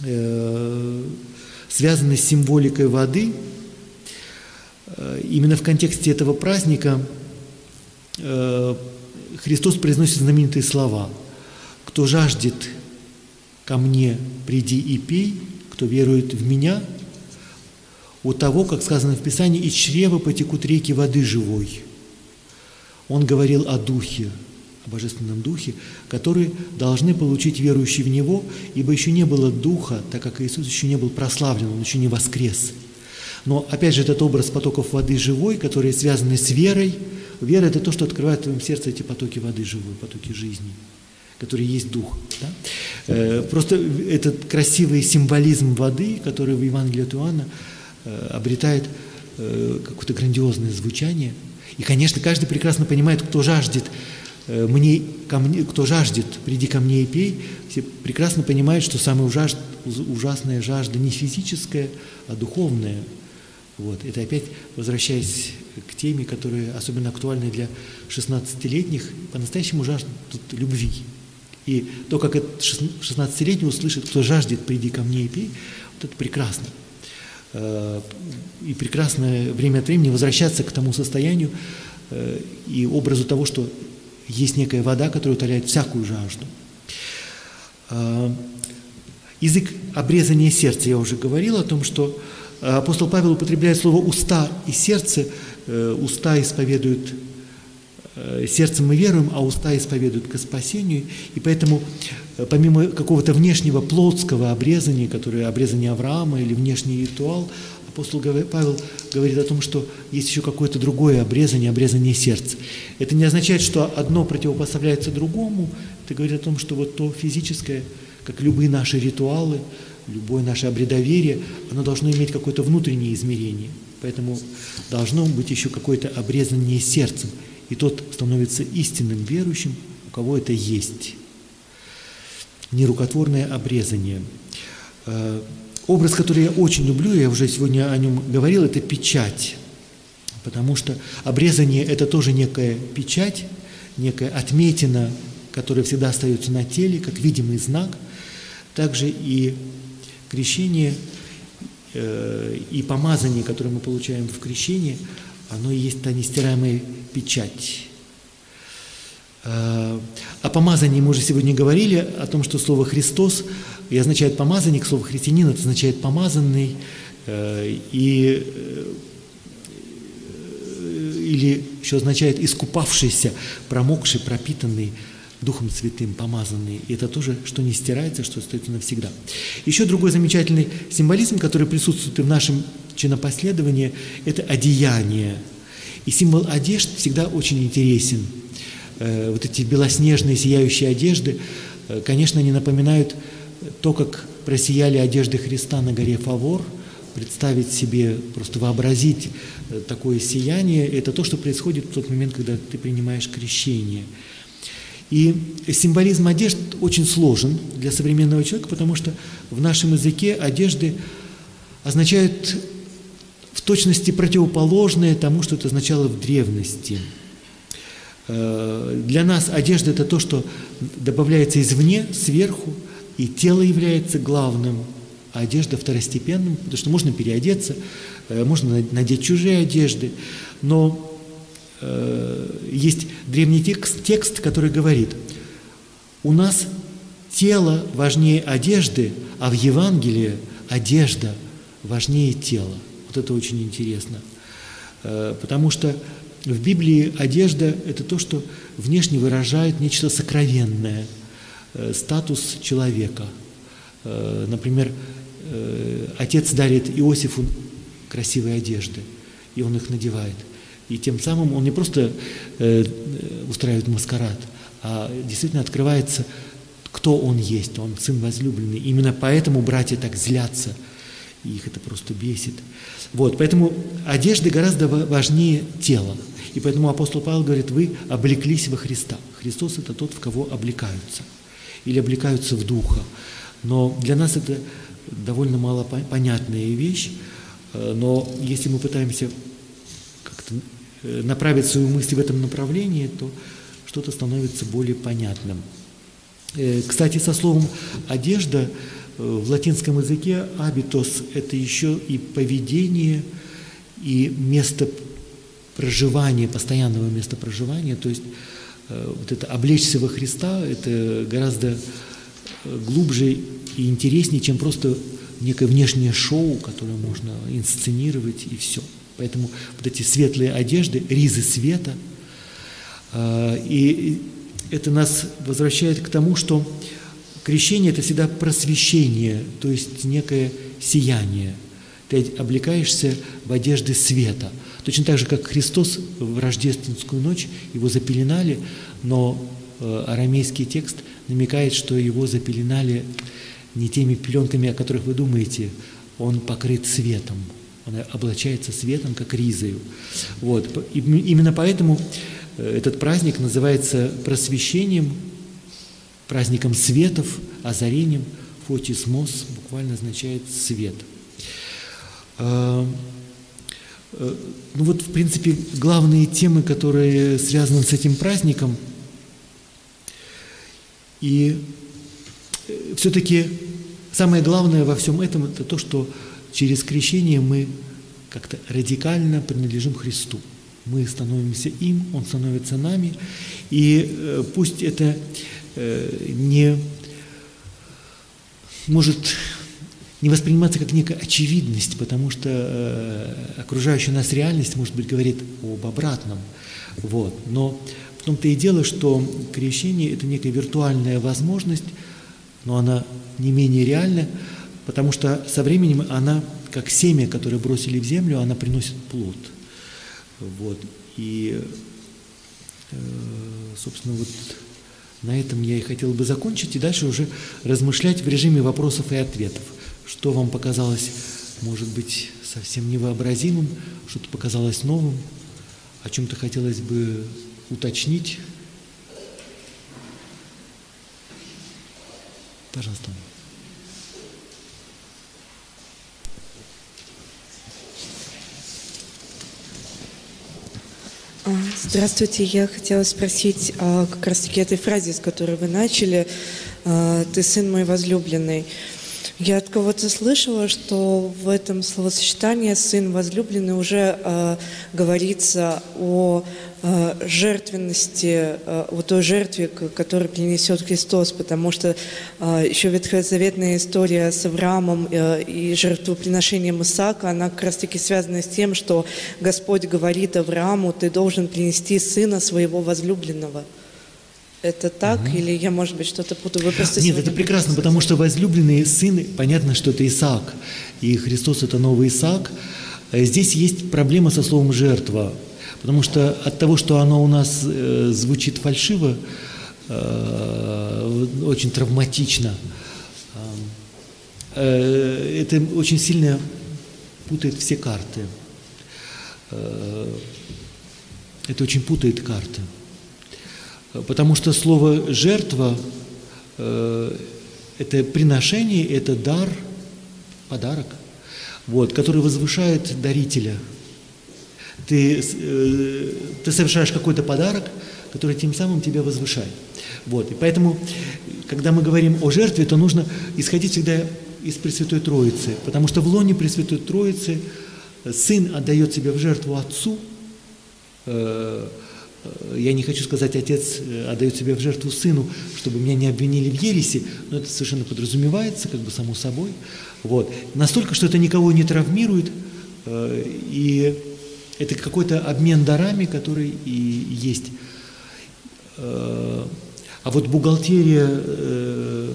Э, связаны с символикой воды. Э, именно в контексте этого праздника э, Христос произносит знаменитые слова. «Кто жаждет ко мне, приди и пей, кто верует в меня, у того, как сказано в Писании, из чрева потекут реки воды живой». Он говорил о Духе, о Божественном Духе, которые должны получить верующие в Него, ибо еще не было Духа, так как Иисус еще не был прославлен, Он еще не воскрес. Но опять же этот образ потоков воды живой, которые связаны с верой. Вера – это то, что открывает в твоем сердце эти потоки воды живой, потоки жизни, которые есть Дух. Да? Э, просто этот красивый символизм воды, который в Евангелии от Иоанна э, обретает э, какое-то грандиозное звучание. И, конечно, каждый прекрасно понимает, кто жаждет Э, мне, ко мне, кто жаждет, приди ко мне и пей, все прекрасно понимают, что самая ужас, ужасная жажда не физическая, а духовная. Вот. Это опять возвращаясь к теме, которая особенно актуальна для 16-летних, по-настоящему жаждут любви. И то, как этот 16-летний услышит, кто жаждет, приди ко мне и пей, вот это прекрасно. Э, и прекрасное время от времени возвращаться к тому состоянию э, и образу того, что есть некая вода, которая утоляет всякую жажду. А, язык обрезания сердца, я уже говорил о том, что апостол Павел употребляет слово «уста» и «сердце». Э, уста исповедуют э, сердцем мы веруем, а уста исповедуют к спасению. И поэтому, э, помимо какого-то внешнего плотского обрезания, которое обрезание Авраама или внешний ритуал, апостол Павел говорит о том, что есть еще какое-то другое обрезание, обрезание сердца. Это не означает, что одно противопоставляется другому. Это говорит о том, что вот то физическое, как любые наши ритуалы, любое наше обредоверие, оно должно иметь какое-то внутреннее измерение. Поэтому должно быть еще какое-то обрезание сердцем. И тот становится истинным верующим, у кого это есть. Нерукотворное обрезание. Э, образ, который я очень люблю, я уже сегодня о нем говорил, это печать. Потому что обрезание – это тоже некая печать, некая отметина, которая всегда остается на теле, как видимый знак. Также и крещение э, и помазание, которое мы получаем в крещении, оно и есть та нестираемая печать. Э, о помазании мы уже сегодня говорили, о том, что слово «Христос» и означает помазанник, слово «христианин» означает помазанный, э, и, или еще означает искупавшийся, промокший, пропитанный, Духом Святым помазанные. И это тоже, что не стирается, что остается навсегда. Еще другой замечательный символизм, который присутствует и в нашем чинопоследовании, это одеяние. И символ одежд всегда очень интересен. Э, вот эти белоснежные сияющие одежды, э, конечно, они напоминают то, как просияли одежды Христа на горе Фавор, представить себе, просто вообразить э, такое сияние, это то, что происходит в тот момент, когда ты принимаешь крещение – и символизм одежд очень сложен для современного человека, потому что в нашем языке одежды означают в точности противоположное тому, что это означало в древности. Э, для нас одежда – это то, что добавляется извне, сверху, и тело является главным, а одежда второстепенным, потому что можно переодеться, э, можно надеть чужие одежды, но Э, есть древний текст, текст, который говорит, у нас тело важнее одежды, а в Евангелии одежда важнее тела. Вот это очень интересно. Потому что в Библии одежда – это то, что внешне выражает нечто сокровенное, э, статус человека. Например, отец дарит Иосифу красивые одежды, и он их надевает – и тем самым он не просто э, устраивает маскарад, а действительно открывается, кто он есть. Он сын возлюбленный. Именно поэтому братья так злятся. И их это просто бесит. Вот, поэтому одежда гораздо важнее тела. И поэтому апостол Павел говорит, вы облеклись во Христа. Христос – это тот, в кого облекаются. Или облекаются в Духа. Но для нас это довольно мало понятная вещь. Э, но если мы пытаемся как-то Э, направить свою мысль в этом направлении, то что-то становится более понятным. Э, кстати, со словом «одежда» в латинском языке «абитос» – это еще и поведение, и место проживания, постоянного места проживания, то есть вот это облечься во Христа, это гораздо глубже и интереснее, чем просто некое внешнее шоу, которое можно инсценировать и все – Поэтому вот эти светлые одежды, ризы света, а, и это нас возвращает к тому, что крещение – это всегда просвещение, то есть некое сияние. Ты облекаешься в одежды света. Точно так же, как Христос в рождественскую ночь, его запеленали, но э, арамейский текст намекает, что его запеленали не теми пеленками, о которых вы думаете, он покрыт светом – он облачается светом, как ризою. Вот. И именно поэтому э, этот праздник называется просвещением, праздником светов, озарением. Фотисмос буквально означает свет. А, э, ну вот, в принципе, главные темы, которые связаны с этим праздником. И э, все-таки самое главное во всем этом – это то, что через крещение мы как-то радикально принадлежим Христу. Мы становимся им, Он становится нами. И э, пусть это не может не восприниматься как некая очевидность, потому что э, окружающая нас реальность, может быть, говорит об обратном. Вот. Но в том-то и дело, что крещение – это некая виртуальная возможность, но она не менее реальна, потому что со временем она, как семя, которое бросили в землю, она приносит плод. Вот. И, э, собственно, вот на этом я и хотел бы закончить, и дальше уже размышлять в режиме вопросов и ответов. Что вам показалось, может быть, совсем невообразимым, что-то показалось новым, о чем-то хотелось бы уточнить. Пожалуйста. Здравствуйте, я хотела спросить а, как раз-таки этой фразе, с которой вы начали, а, «Ты сын мой возлюбленный». Я от кого-то слышала, что в этом словосочетании «сын возлюбленный» уже э, говорится о жертвенности, э, о той жертве, которую принесет Христос, потому что э, еще ветхозаветная история с Авраамом э, и жертвоприношением Исаака, она как раз-таки связана с тем, что Господь говорит Аврааму, ты должен принести сына своего возлюбленного – это так, угу. или я, может быть, что-то путаю? Вы просто Нет, это прекрасно, потому что возлюбленный сын, понятно, что это Исаак, и Христос – это новый Исаак. Э, здесь есть проблема со словом «жертва», потому что от того, что оно у нас э, звучит фальшиво, э, очень травматично, э, это очень сильно путает все карты. Э, это очень путает карты. Потому что слово «жертва» э, – это приношение, это дар, подарок, вот, который возвышает дарителя. Ты, э, ты совершаешь какой-то подарок, который тем самым тебя возвышает. Вот. И поэтому, когда мы говорим о жертве, то нужно исходить всегда из Пресвятой Троицы, потому что в лоне Пресвятой Троицы Сын отдает себя в жертву Отцу, э, Э, я не хочу сказать, отец э, отдает себя в жертву сыну, чтобы меня не обвинили в ереси, но это совершенно подразумевается, как бы само собой. Вот. Настолько, что это никого не травмирует, э, и это какой-то обмен дарами, который и есть. А вот бухгалтерия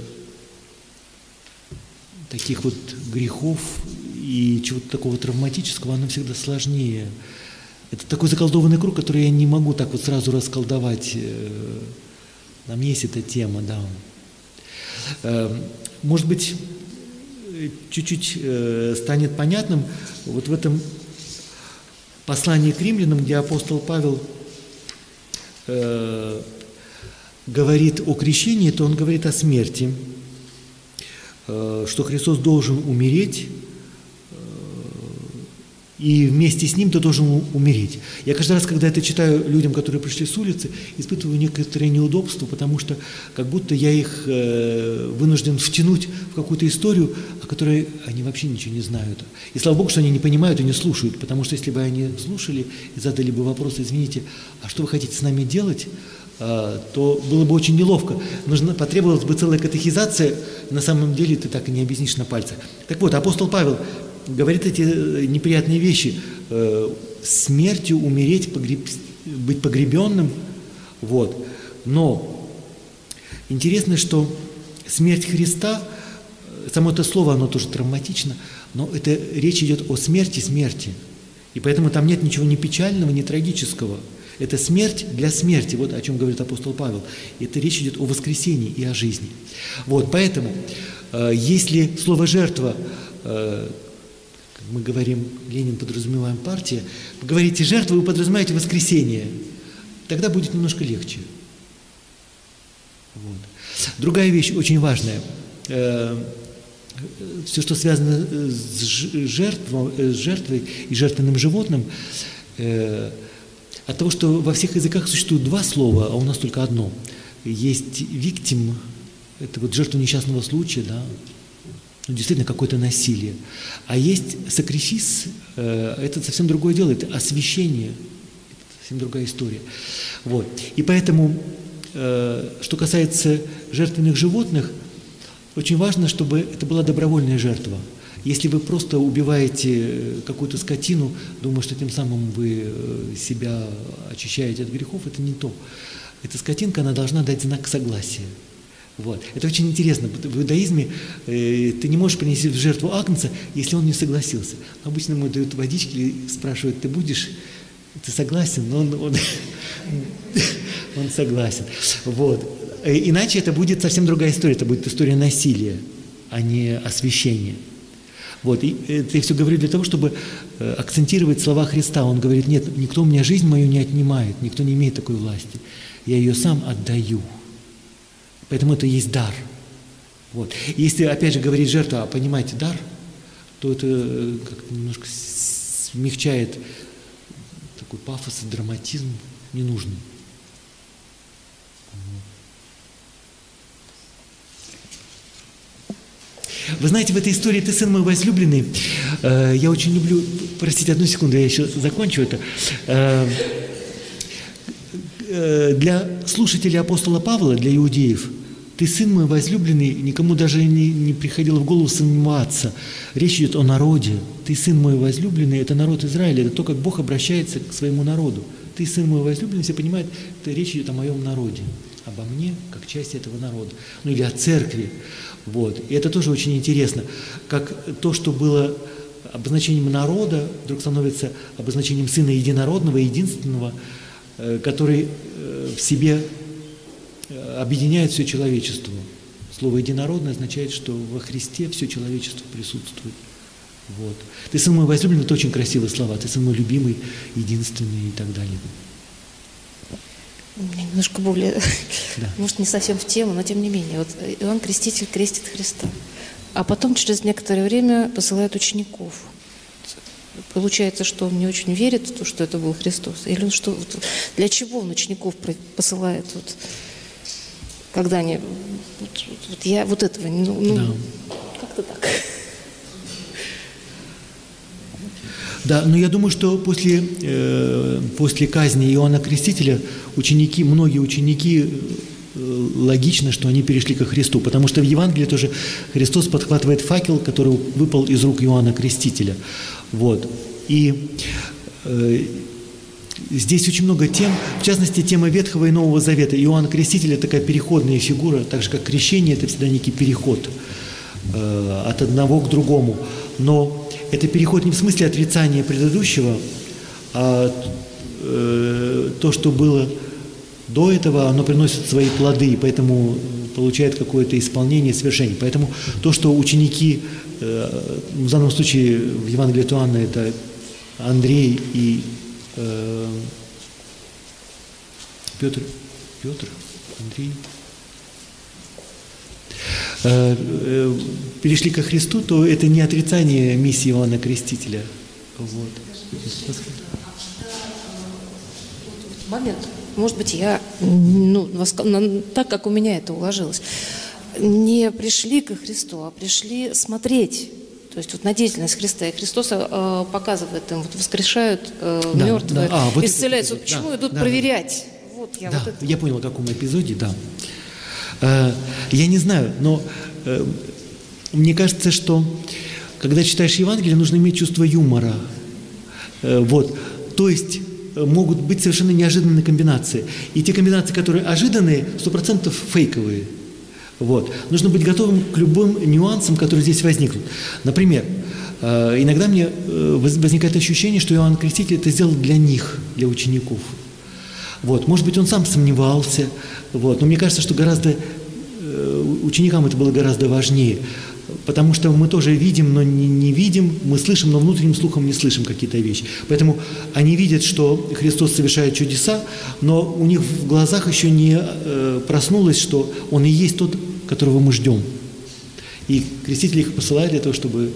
таких вот грехов и чего-то такого травматического, она всегда сложнее. Это такой заколдованный круг, который я не могу так вот сразу расколдовать. Нам есть эта тема, да. Может быть, чуть-чуть э, станет понятным вот в этом послании к римлянам, где апостол Павел э, говорит о крещении, то он говорит о смерти, э, что Христос должен умереть и вместе с ним ты должен умереть. Я каждый раз, когда это читаю людям, которые пришли с улицы, испытываю некоторое неудобство, потому что как будто я их э, вынужден втянуть в какую-то историю, о которой они вообще ничего не знают. И слава Богу, что они не понимают и не слушают, потому что если бы они слушали и задали бы вопрос, извините, а что вы хотите с нами делать, э, то было бы очень неловко. Нужно, потребовалась бы целая катехизация, на самом деле ты так и не объяснишь на пальцах. Так вот, апостол Павел говорит эти э, неприятные вещи. Э, смертью умереть, погреб, быть погребенным. Вот. Но интересно, что смерть Христа, э, само это слово, оно тоже травматично, но это речь идет о смерти смерти. И поэтому там нет ничего ни печального, ни трагического. Это смерть для смерти, вот о чем говорит апостол Павел. Это речь идет о воскресении и о жизни. Вот, поэтому, если слово «жертва» мы говорим, Ленин подразумеваем партия, вы говорите жертву, вы подразумеваете воскресение. Тогда будет немножко легче. Вот. Другая вещь очень важная. Э, все, что связано с, жертвой, с жертвой и жертвенным животным, э, от того, что во всех языках существует два слова, а у нас только одно. Есть виктим, это вот жертва несчастного случая, да, ну, действительно какое-то насилие. А есть сакрифис, э, это совсем другое дело, это освящение, это совсем другая история. Вот. И поэтому, э, что касается жертвенных животных, очень важно, чтобы это была добровольная жертва. Если вы просто убиваете какую-то скотину, думая, что тем самым вы э, себя очищаете от грехов, это не то. Эта скотинка, она должна дать знак согласия. Вот. Это очень интересно. В иудаизме э, ты не можешь принести в жертву агнца, если он не согласился. Обычно ему дают водички и спрашивают, ты будешь, ты согласен? Но он, он, он согласен. Вот. Э, иначе это будет совсем другая история. Это будет история насилия, а не освящения. Вот, и это я все говорю для того, чтобы э, акцентировать слова Христа. Он говорит, нет, никто у меня жизнь мою не отнимает, никто не имеет такой власти. Я ее сам отдаю. Поэтому это есть дар. Вот. если, опять же, говорить жертва, а понимаете дар, то это э, как немножко смягчает такой пафос и драматизм ненужный. Вы знаете, в этой истории «Ты сын мой возлюбленный», э, я очень люблю, простите, одну секунду, я еще закончу это. Э, для слушателей апостола Павла, для иудеев, «Ты сын мой возлюбленный», никому даже не, не приходило в голову сомневаться. Речь идет о народе. «Ты сын мой возлюбленный» – это народ Израиля, это то, как Бог обращается к своему народу. «Ты сын мой возлюбленный», все понимают, это речь идет о моем народе, обо мне, как части этого народа. Ну или о церкви. Вот. И это тоже очень интересно, как то, что было обозначением народа, вдруг становится обозначением Сына Единородного, Единственного, э, который э, в себе объединяет все человечество. Слово «единородное» означает, что во Христе все человечество присутствует. Вот. Ты сын мой возлюбленный, это очень красивые слова. Ты сын мой любимый, единственный и так далее. У меня немножко более, да. может, не совсем в тему, но тем не менее. Вот Иоанн Креститель крестит Христа. А потом через некоторое время посылает учеников. Получается, что он не очень верит в то, что это был Христос. Или что, для чего он учеников посылает? Вот, когда они... Вот, вот я вот этого... Ну, ну да. как-то так. Да, но я думаю, что после, э, после казни Иоанна Крестителя ученики, многие ученики, э, логично, что они перешли ко Христу, потому что в Евангелии тоже Христос подхватывает факел, который выпал из рук Иоанна Крестителя. Вот. И э, здесь очень много тем, в частности, тема Ветхого и Нового Завета. Иоанн Креститель – это такая переходная фигура, так же, как крещение – это всегда некий переход э, от одного к другому. Но это переход не в смысле отрицания предыдущего, а э, то, что было до этого, оно приносит свои плоды, поэтому получает какое-то исполнение, совершение. Поэтому то, что ученики, э, в данном случае в Евангелии от Иоанна это Андрей и э, Петр, Петр, Андрей, Э, э, перешли ко Христу, то это не отрицание миссии Иоанна Крестителя. Вот. Момент. Может быть, я, ну, так как у меня это уложилось, не пришли ко Христу, а пришли смотреть то есть вот на деятельность Христа. И Христос э, показывает им, вот воскрешают э, да, мертвые, да. А, вот исцеляются. вот почему да, идут да, проверять? Да. Вот я, да, вот это... я понял, о каком эпизоде, да. Э, я не знаю, но э, мне кажется, что когда читаешь Евангелие, нужно иметь чувство юмора. Э, вот. То есть могут быть совершенно неожиданные комбинации. И те комбинации, которые ожиданные, сто процентов фейковые. Вот. Нужно быть готовым к любым нюансам, которые здесь возникнут. Например, иногда мне возникает ощущение, что Иоанн Креститель это сделал для них, для учеников – вот. Может быть, он сам сомневался, вот. но мне кажется, что гораздо э, ученикам это было гораздо важнее, потому что мы тоже видим, но не, не видим, мы слышим, но внутренним слухом не слышим какие-то вещи. Поэтому они видят, что Христос совершает чудеса, но у них в глазах еще не э, проснулось, что Он и есть тот, которого мы ждем. И креститель их посылает для того, чтобы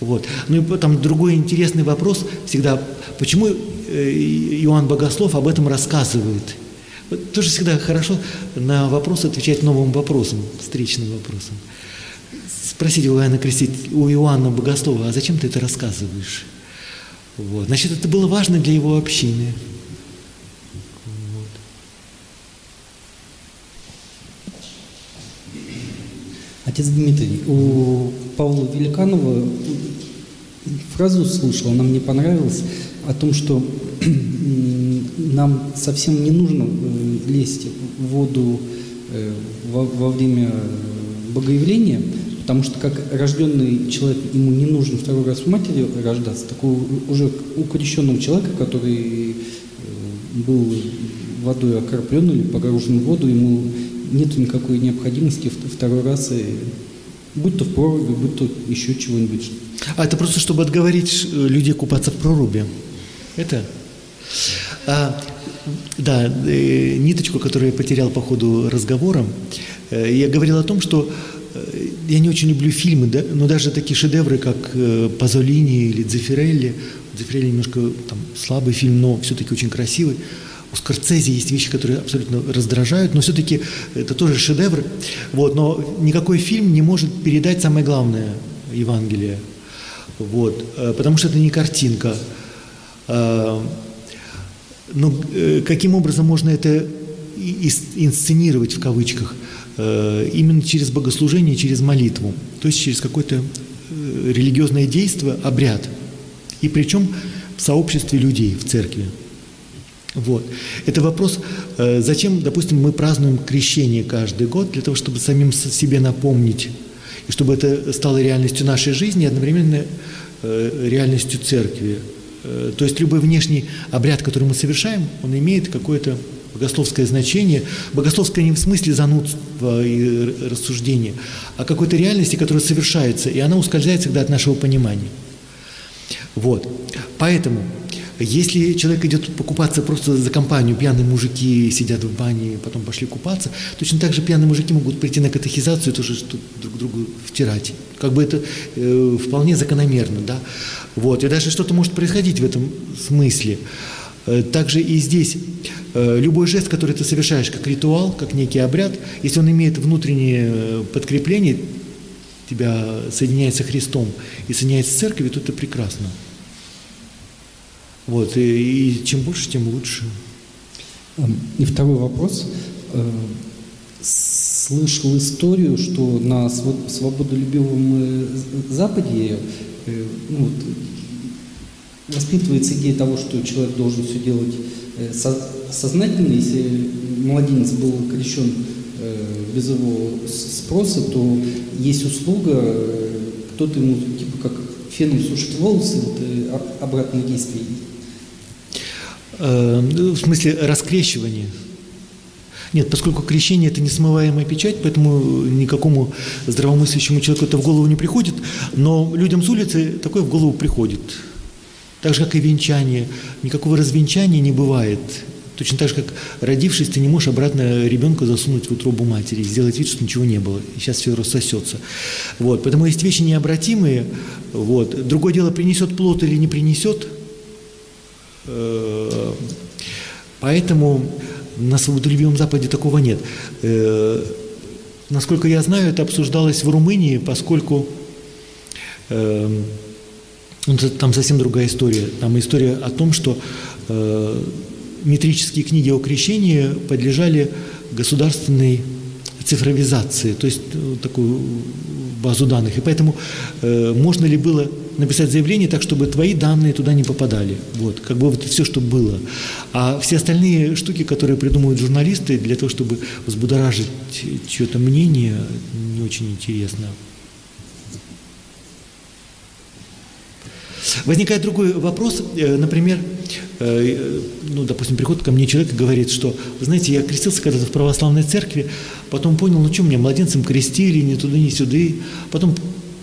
вот. Ну и потом другой интересный вопрос всегда, почему э, Иоанн Богослов об этом рассказывает? Тоже всегда хорошо на вопрос отвечать новым вопросом, встречным вопросом. Спросите у Иоанна, Крестителя, у Иоанна Богослова, а зачем ты это рассказываешь? Вот. Значит, это было важно для его общины. Отец Дмитрий, у Павла Великанова фразу слышал, она мне понравилась, о том, что нам совсем не нужно э, лезть в воду э, во, время богоявления, потому что как рожденный человек, ему не нужно второй раз в матери рождаться, так у, уже у человека, который э, был водой окроплен или погружен в воду, ему нет никакой необходимости второй раз, и, будь то в проруби, будь то еще чего-нибудь. А это просто, чтобы отговорить людей купаться в проруби? Это? А, да, э, ниточку, которую я потерял по ходу разговора, э, я говорил о том, что э, я не очень люблю фильмы, да, но даже такие шедевры, как э, Пазолини или Дзефирелли, Дзефирелли немножко там, слабый фильм, но все-таки очень красивый. У Скорцези есть вещи, которые абсолютно раздражают, но все-таки это тоже шедевр. Вот, но никакой фильм не может передать самое главное Евангелие. Вот, э, потому что это не картинка. Э, но э, каким образом можно это инсценировать в кавычках? Именно через богослужение, через молитву, то есть через какое-то религиозное действие, обряд. И причем в сообществе людей, в церкви. Вот. Это вопрос, э, зачем, допустим, мы празднуем крещение каждый год, для того, чтобы самим себе напомнить, и чтобы это стало реальностью нашей жизни, одновременно э, реальностью церкви. Э, то есть любой внешний обряд, который мы совершаем, он имеет какое-то богословское значение. Богословское не в смысле занудства и рассуждения, а какой-то реальности, которая совершается, и она ускользает всегда от нашего понимания. Вот. Поэтому если человек идет покупаться просто за компанию, пьяные мужики сидят в бане, потом пошли купаться, точно так же пьяные мужики могут прийти на катехизацию и тоже друг другу втирать. Как бы это э, вполне закономерно, да. Вот. И даже что-то может происходить в этом смысле. Э, также и здесь э, любой жест, который ты совершаешь как ритуал, как некий обряд, если он имеет внутреннее э, подкрепление, тебя соединяет со Христом и соединяет с церковью, то это прекрасно. Вот, и, и чем больше, тем лучше. Эм, и второй вопрос. Э, слышал историю, что на свободолюбивом э, Западе э, ну, воспитывается идея того, что человек должен все делать сознательно. Если младенец был крещен без его спроса, то есть услуга, кто-то ему типа как феном сушит волосы, вот обратное действие в смысле раскрещивания. Нет, поскольку крещение – это несмываемая печать, поэтому никакому здравомыслящему человеку это в голову не приходит, но людям с улицы такое в голову приходит. Так же, как и венчание. Никакого развенчания не бывает. Точно так же, как родившись, ты не можешь обратно ребенка засунуть в утробу матери сделать вид, что ничего не было. И сейчас все рассосется. Вот. Поэтому есть вещи необратимые. Вот. Другое дело, принесет плод или не принесет – Э, поэтому на свободолюбивом Западе такого нет. Э, насколько я знаю, это обсуждалось в Румынии, поскольку э, ну, там совсем другая история. Там история о том, что метрические книги о крещении подлежали государственной цифровизации, то есть такую базу данных. И поэтому можно ли было написать заявление так, чтобы твои данные туда не попадали. Вот, как бы вот все, что было. А все остальные штуки, которые придумывают журналисты для того, чтобы взбудоражить чье-то мнение, не очень интересно. Возникает другой вопрос, э, например, э, ну, допустим, приходит ко мне человек и говорит, что, знаете, я крестился когда-то в православной церкви, потом понял, ну что, меня младенцем крестили, ни туда, ни сюда, потом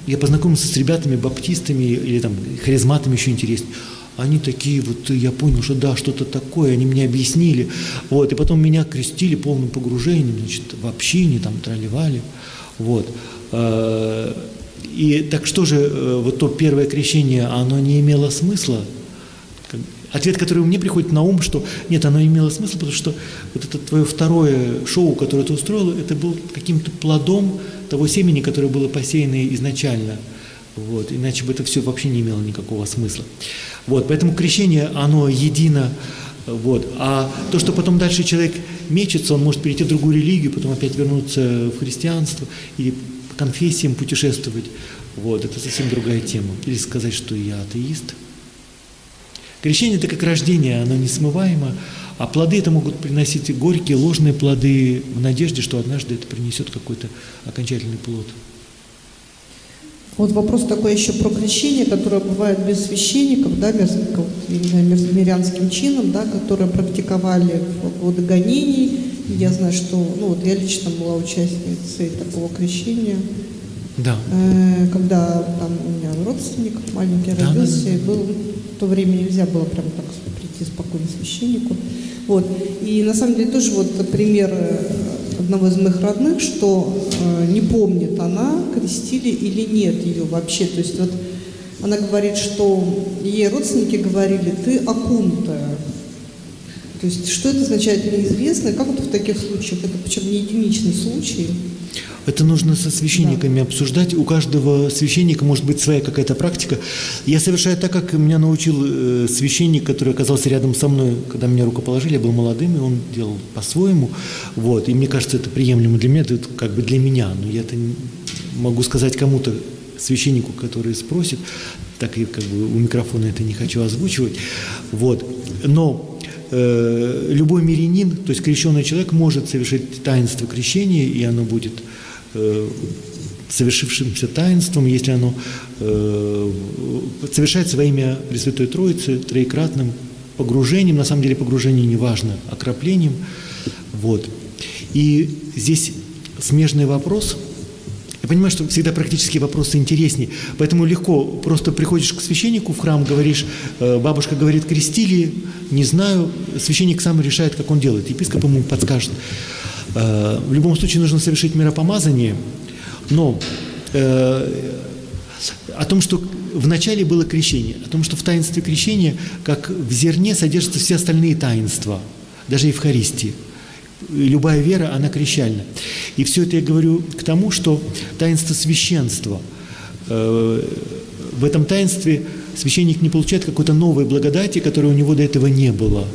я познакомился с ребятами, баптистами или там харизматами еще интереснее. Они такие, вот я понял, что да, что-то такое, они мне объяснили. Вот, и потом меня крестили полным погружением, значит, в общине, там, тролливали. Вот. А, и так что же, э, вот то первое крещение, оно не имело смысла? Ответ, который мне приходит на ум, что нет, оно имело смысл, потому что вот это твое второе шоу, которое ты устроила, это был каким-то плодом того семени, которое было посеяно изначально. Вот, иначе бы это все вообще не имело никакого смысла. Вот, поэтому крещение, оно едино. Вот. А то, что потом дальше человек мечется, он может перейти в другую религию, потом опять вернуться в христианство или конфессиям путешествовать. Вот, это совсем другая тема. Или сказать, что я атеист. Крещение – это как рождение, оно несмываемо, а плоды это могут приносить горькие, ложные плоды в надежде, что однажды это принесет какой-то окончательный плод. Вот вопрос такой еще про крещение, которое бывает без священников, да, мирянским чином, да, которые практиковали в годы гонений. Я знаю, что, ну вот я лично была участницей такого крещения. Да. Э, когда там у меня родственник маленький да, родился, да, да. и был, в то время нельзя было прям так прийти спокойно священнику. Вот. И на самом деле тоже вот пример э, одного из моих родных, что э, не помнит она, крестили или нет ее вообще. То есть вот она говорит, что ей родственники говорили, ты окунутая. То есть что это означает, неизвестно. Как вот в таких случаях? Это причем не единичный случай. Это нужно со священниками да. обсуждать. У каждого священника может быть своя какая-то практика. Я совершаю так, как меня научил э, священник, который оказался рядом со мной, когда меня рукоположили. Я был молодым, и он делал по-своему. Вот. И мне кажется, это приемлемо для меня, это как бы для меня. Но я это могу сказать кому-то, священнику, который спросит, так и как бы у микрофона это не хочу озвучивать. Вот. Но э, любой мирянин, то есть крещенный человек, может совершить таинство крещения, и оно будет совершившимся таинством, если оно э, совершается во имя Пресвятой Троицы троекратным погружением, на самом деле погружение не важно, окроплением. Вот. И здесь смежный вопрос. Я понимаю, что всегда практические вопросы интереснее, поэтому легко. Просто приходишь к священнику в храм, говоришь, э, бабушка говорит, крестили, не знаю, священник сам решает, как он делает, епископ ему подскажет. Э, в любом случае нужно совершить миропомазание, но э, о том, что в начале было крещение, о том, что в таинстве крещения, как в зерне, содержатся все остальные таинства, даже Евхаристии. Любая вера, она крещальна. И все это я говорю к тому, что таинство священства, э, в этом таинстве священник не получает какой-то новой благодати, которой у него до этого не было.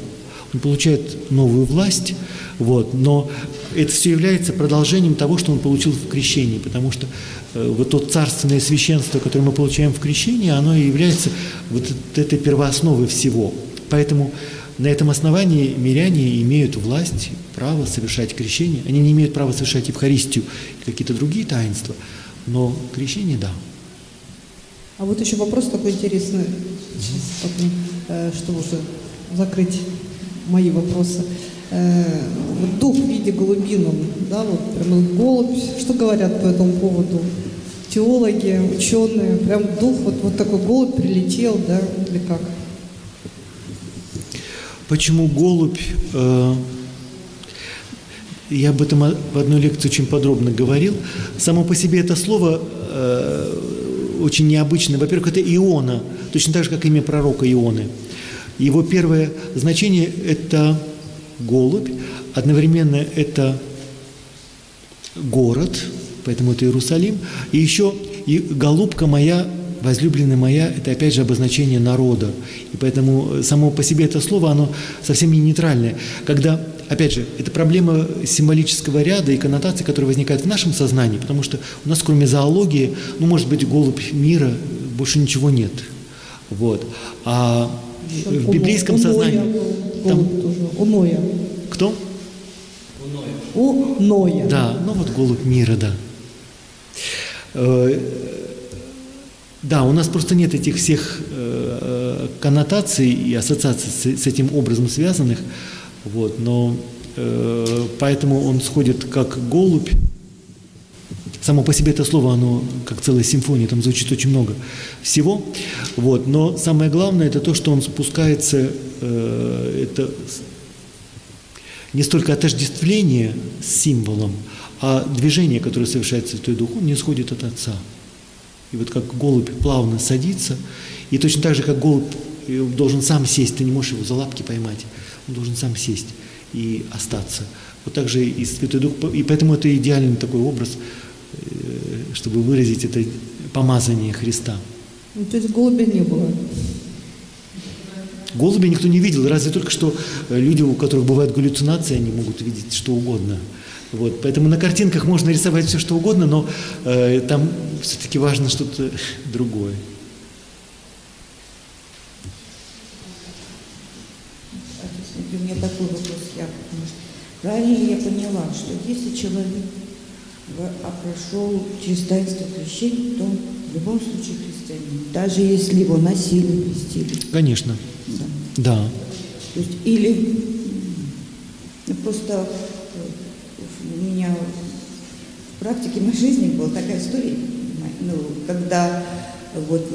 Он получает новую власть, вот, но это все является продолжением того, что он получил в крещении, потому что э, вот то царственное священство, которое мы получаем в крещении, оно и является вот этой первоосновой всего. Поэтому на этом основании миряне имеют власть, право совершать крещение. Они не имеют права совершать Евхаристию и какие-то другие таинства, но крещение – да. А вот еще вопрос такой интересный, сейчас э, чтобы уже закрыть мои вопросы. Э, дух в виде голубином, да, вот прям голубь, что говорят по этому поводу? Теологи, ученые, прям дух, вот, вот такой голубь прилетел, да, или как? Почему голубь? Э, я об этом в одной лекции очень подробно говорил. Само по себе это слово э, очень необычное. Во-первых, это Иона, точно так же, как имя пророка Ионы. Его первое значение – это голубь, одновременно это город, поэтому это Иерусалим, и еще и голубка моя, возлюбленная моя, это опять же обозначение народа. И поэтому само по себе это слово, оно совсем не нейтральное. Когда, опять же, это проблема символического ряда и коннотаций, которые возникают в нашем сознании, потому что у нас кроме зоологии, ну, может быть, голубь мира, больше ничего нет. Вот. А в библейском сознании... Там... У Ноя. Кто? У Ноя. Да, ну вот голубь мира, да. Э, да, у нас просто нет этих всех э, коннотаций и ассоциаций с этим образом связанных, вот, но э, поэтому он сходит как голубь. Само по себе это слово, оно как целая симфония, там звучит очень много всего. Вот. Но самое главное, это то, что он спускается, э, это не столько отождествление с символом, а движение, которое совершает Святой Дух, он не исходит от Отца. И вот как голубь плавно садится, и точно так же, как голубь должен сам сесть, ты не можешь его за лапки поймать, он должен сам сесть и остаться. Вот так же и Святой Дух, и поэтому это идеальный такой образ, чтобы выразить это помазание Христа. Ну, то есть голубя не было? Голуби никто не видел, разве только что э, люди, у которых бывают галлюцинации, они могут видеть что угодно. Вот, поэтому на картинках можно рисовать все, что угодно, но э, там все-таки важно что-то другое. У меня такой вопрос, я, правильно я поняла, что если человек прошел через таинство крещения, то он в любом случае христианин, даже если его насилие крестили? Конечно. Да. Да. То есть, или ну, просто у меня в практике моей жизни была такая история, ну, когда вот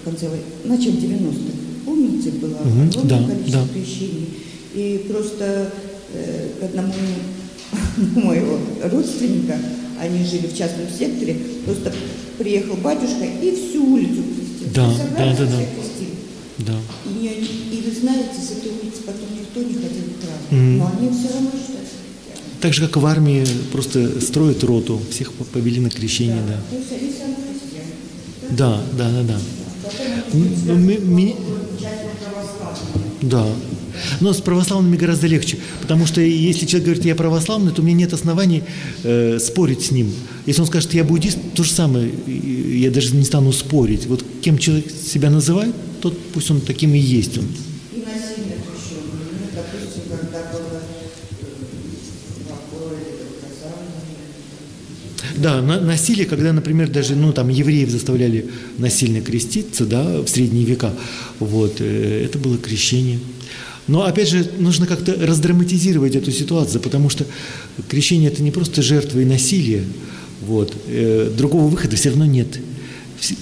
в конце, начале 90-х, помните, было угу, огромное да, количество да. крещений, и просто э, к одному моего родственника, они жили в частном секторе, просто приехал батюшка и всю улицу крестил. Да, да, да, да. Да. И, не- и вы знаете, с этой улицы потом никто не в храм. Мгм. Но они все равно считают. Так же, как в армии, просто строят роту, всех по- повели на крещение, да. То есть они все равно христиане. Да, да, да, да. Потом Ну, ми- ми- часть православная. Да. Но с православными гораздо легче, потому что если человек говорит, я православный, то у меня нет оснований э, спорить с ним. Если он скажет, я буддист, то же самое, я даже не стану спорить. Вот кем человек себя называет, тот пусть он таким и есть он. И насильно крещенные. Ну, допустим, когда было э. Да, на- насилие, когда, например, даже, ну, там, евреев заставляли насильно креститься, да, в средние века, вот, э, это было крещение. Но, опять же, нужно как-то раздраматизировать эту ситуацию, потому что крещение – это не просто жертва и насилие, вот, э, другого выхода все равно нет.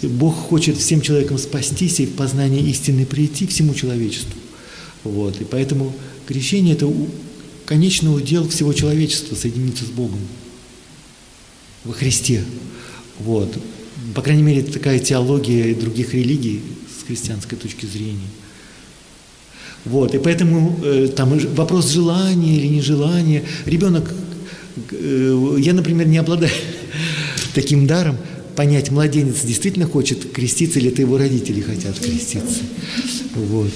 Бог хочет всем человекам спастись и в познание истины прийти всему человечеству. Вот, и поэтому крещение – это конечный удел всего человечества – соединиться с Богом во Христе. Вот. По крайней мере, такая теология других религий с христианской точки зрения. Вот. И поэтому э, там вопрос желания или нежелания. Ребенок, э, я, например, не обладаю таким даром понять, младенец действительно хочет креститься или это его родители хотят креститься. Вот.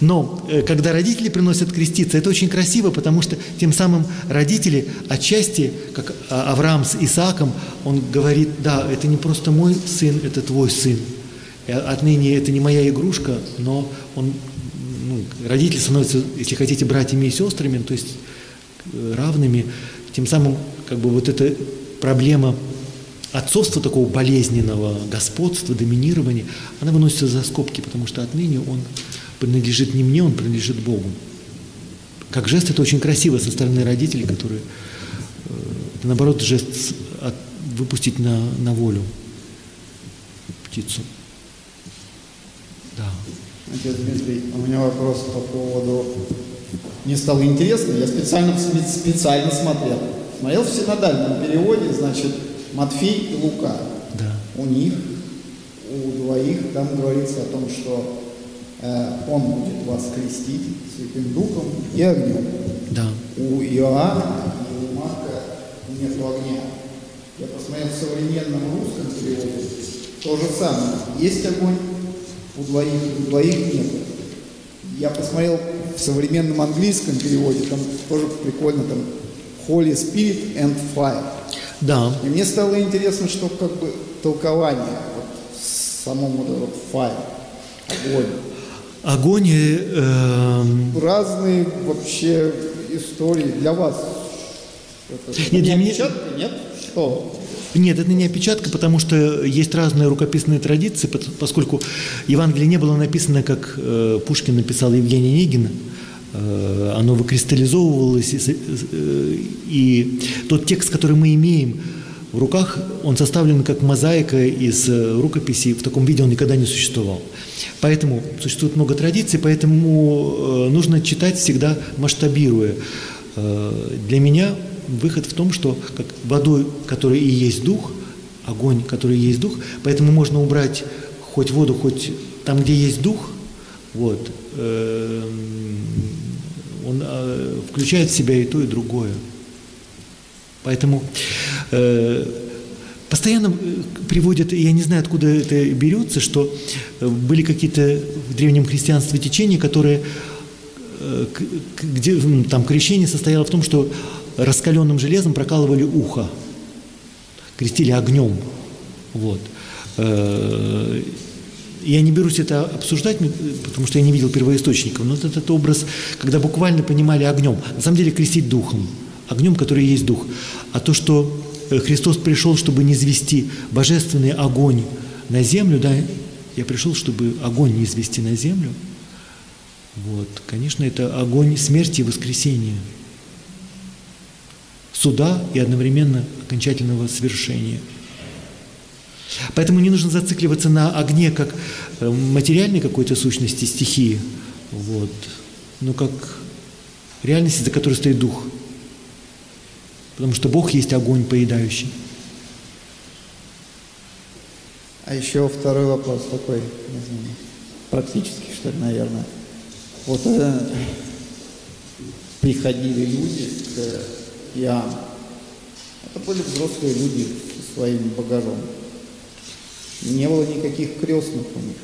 Но э, когда родители приносят креститься, это очень красиво, потому что тем самым родители отчасти, как А- Авраам с Исааком, он говорит, да, это не просто мой сын, это твой сын. И Отныне это не моя игрушка, но он, ну, родители становятся, если хотите, братьями и сестрами, то есть э, равными. Тем самым как бы вот эта проблема отцовства такого болезненного, господства, доминирования, она выносится за скобки, потому что отныне он принадлежит не мне, он принадлежит Богу. Как жест это очень красиво со стороны родителей, которые, э, это, наоборот, жест от- выпустить на, на волю птицу. Да. Отец Дмитрий, у меня вопрос по поводу... Мне стало интересно, я специально, спе- специально смотрел. Смотрел в синодальном переводе, значит, Матфей и Лука. Да. У них, у двоих, там говорится о том, что э, Он будет вас крестить Святым Духом и огнем. Да. У Иоанна и у Марка нету огня. Я посмотрел в современном русском переводе. То же самое. Есть огонь, у двоих, у двоих нет. Я посмотрел в современном английском переводе, там тоже прикольно, там Holy Spirit and Fire. Да. И мне стало интересно, что как бы толкование вот, самому вот fire, огонь. Огонь, э, эм, Разные вообще истории для вас. Это, не для меня- нет? Что? Нет, это не опечатка, потому что есть разные рукописные традиции, поскольку Евангелие не было написано, как э, Пушкин написал Евгений Онегин, э, оно выкристаллизовывалось, э, и тот текст, который мы имеем в руках, он составлен как мозаика из рукописей, в таком виде он никогда не существовал. Поэтому существует много традиций, поэтому нужно читать всегда масштабируя. Для меня выход в том, что как водой, которая и есть дух, огонь, который и есть дух, поэтому можно убрать хоть воду, хоть там, где есть дух, вот, эм, он э, включает в себя и то, и другое. Поэтому э, постоянно э, приводят, я не знаю, откуда это берется, что э, были какие-то в древнем христианстве течения, которые э, где, там крещение состояло в том, что раскаленным железом прокалывали ухо, крестили огнем. Вот. Э, я не берусь это обсуждать, потому что я не видел первоисточников, но этот образ, когда буквально понимали огнем, на самом деле крестить духом, огнем, который есть дух. А то, что э, Христос пришел, чтобы не звести божественный огонь на землю, да, я пришел, чтобы огонь не извести на землю. Вот, конечно, это огонь смерти и воскресения, суда и одновременно окончательного свершения. Поэтому не нужно зацикливаться на огне как э, материальной какой-то сущности стихии, вот, но как реальности, за которой стоит дух. Потому что Бог есть огонь поедающий. А еще второй вопрос такой, не знаю, практически, что ли, наверное. Вот э, приходили люди к Иоанну. Это были взрослые люди со своим багажом. Не было никаких крестных у них.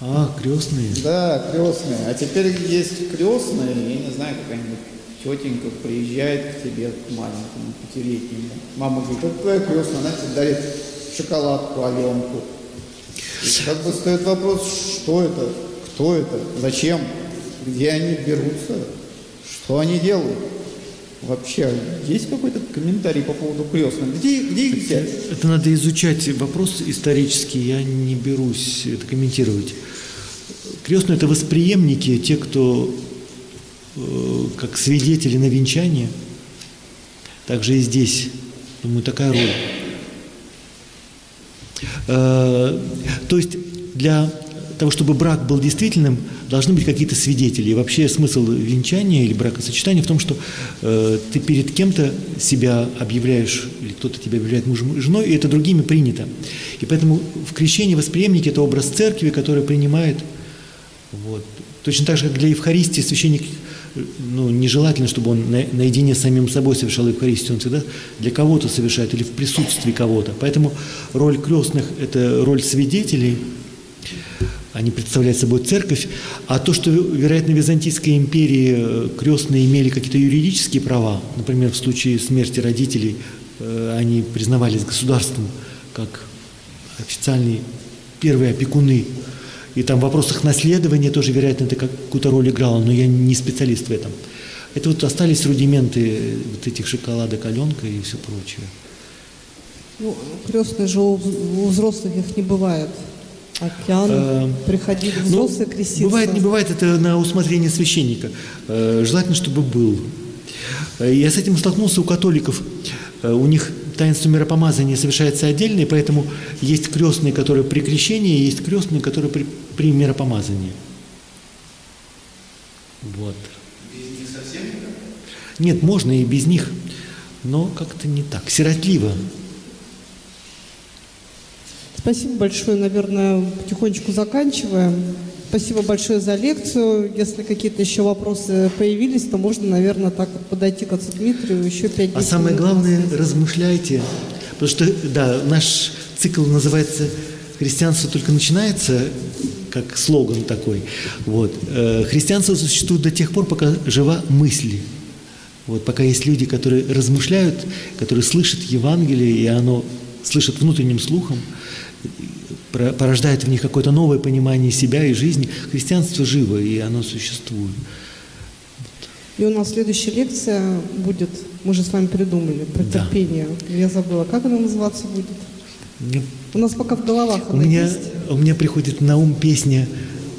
А, крестные? Да, крестные. А теперь есть крестные, я не знаю, какая-нибудь тетенька приезжает к тебе, к маленькому, пятилетнему. Мама говорит, это твоя крестная, она тебе дарит шоколадку, Аленку. И как бы стоит вопрос, что это, кто это, зачем, где они берутся, что они делают. Вообще, есть какой-то комментарий по поводу крестных? Где, где их взять? Это надо изучать вопрос исторический, я не берусь это комментировать. Крестные – это восприемники, те, кто э, как свидетели на венчание. Также и здесь, думаю, такая роль. Э, то есть для того, чтобы брак был действительным, должны быть какие-то свидетели. И вообще смысл венчания или бракосочетания в том, что э, ты перед кем-то себя объявляешь, или кто-то тебя объявляет мужем и женой, и это другими принято. И поэтому в крещении восприемники – это образ церкви, который принимает. Вот. Точно так же, как для Евхаристии священник ну, нежелательно, чтобы он на, наедине с самим собой совершал Евхаристию, он всегда для кого-то совершает или в присутствии кого-то. Поэтому роль крестных – это роль свидетелей, они представляют собой церковь, а то, что, вероятно, в Византийской империи э, крестные имели какие-то юридические права, например, в случае смерти родителей э, они признавались государством как официальные первые опекуны и там в вопросах наследования тоже, вероятно, это какую-то роль играло, но я не специалист в этом. Это вот остались рудименты вот этих шоколадок, Аленка и все прочее. Ну, крестные же у взрослых их не бывает. Океан, э, приходили ну, взрослые ну, креститься. Бывает, не бывает, это на усмотрение священника. Э, желательно, чтобы был. Э, я с этим столкнулся у католиков. У них таинство миропомазания совершается отдельно, и поэтому есть крестные, которые при крещении, есть крестные, которые при, при миропомазании. Вот. Без них совсем? Нет, можно и без них, но как-то не так, сиротливо. Спасибо большое, наверное, потихонечку заканчиваем. Спасибо большое за лекцию. Если какие-то еще вопросы появились, то можно, наверное, так подойти к отцу Дмитрию еще пять А самое главное, размышляйте. Потому что, да, наш цикл называется «Христианство только начинается», как слоган такой. Вот. Э, христианство существует до тех пор, пока жива мысль. Вот, пока есть люди, которые размышляют, которые слышат Евангелие, и оно слышат внутренним слухом, порождает в них какое-то новое понимание себя и жизни. Христианство живо, и оно существует. И у нас следующая лекция будет, мы же с вами придумали, про да. терпение. Я забыла, как она называться будет? Мне... У нас пока в головах у меня, есть. У меня приходит на ум песня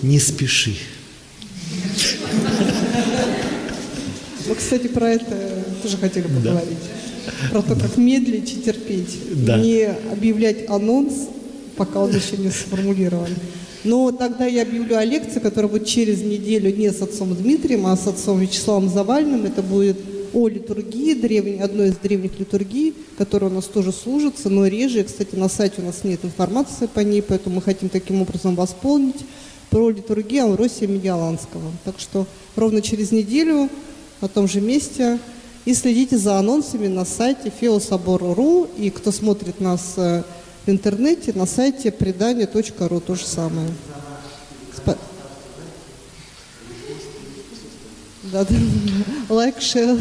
«Не спеши». Мы, кстати, про это тоже хотели поговорить. Про то, как медлить и терпеть. Да. Не объявлять анонс, пока он еще не сформулирован. Но тогда я объявлю о лекции, которая будет через неделю не с отцом Дмитрием, а с отцом Вячеславом Завальным. Это будет о литургии, древней, одной из древних литургий, которая у нас тоже служится, но реже. Кстати, на сайте у нас нет информации по ней, поэтому мы хотим таким образом восполнить про литургию Амвросия Медиаланского. Так что ровно через неделю на том же месте. И следите за анонсами на сайте feosabor.ru. И кто смотрит нас э, в интернете на сайте предание.ру то же самое. Спа... Да, да. Лайк, шер.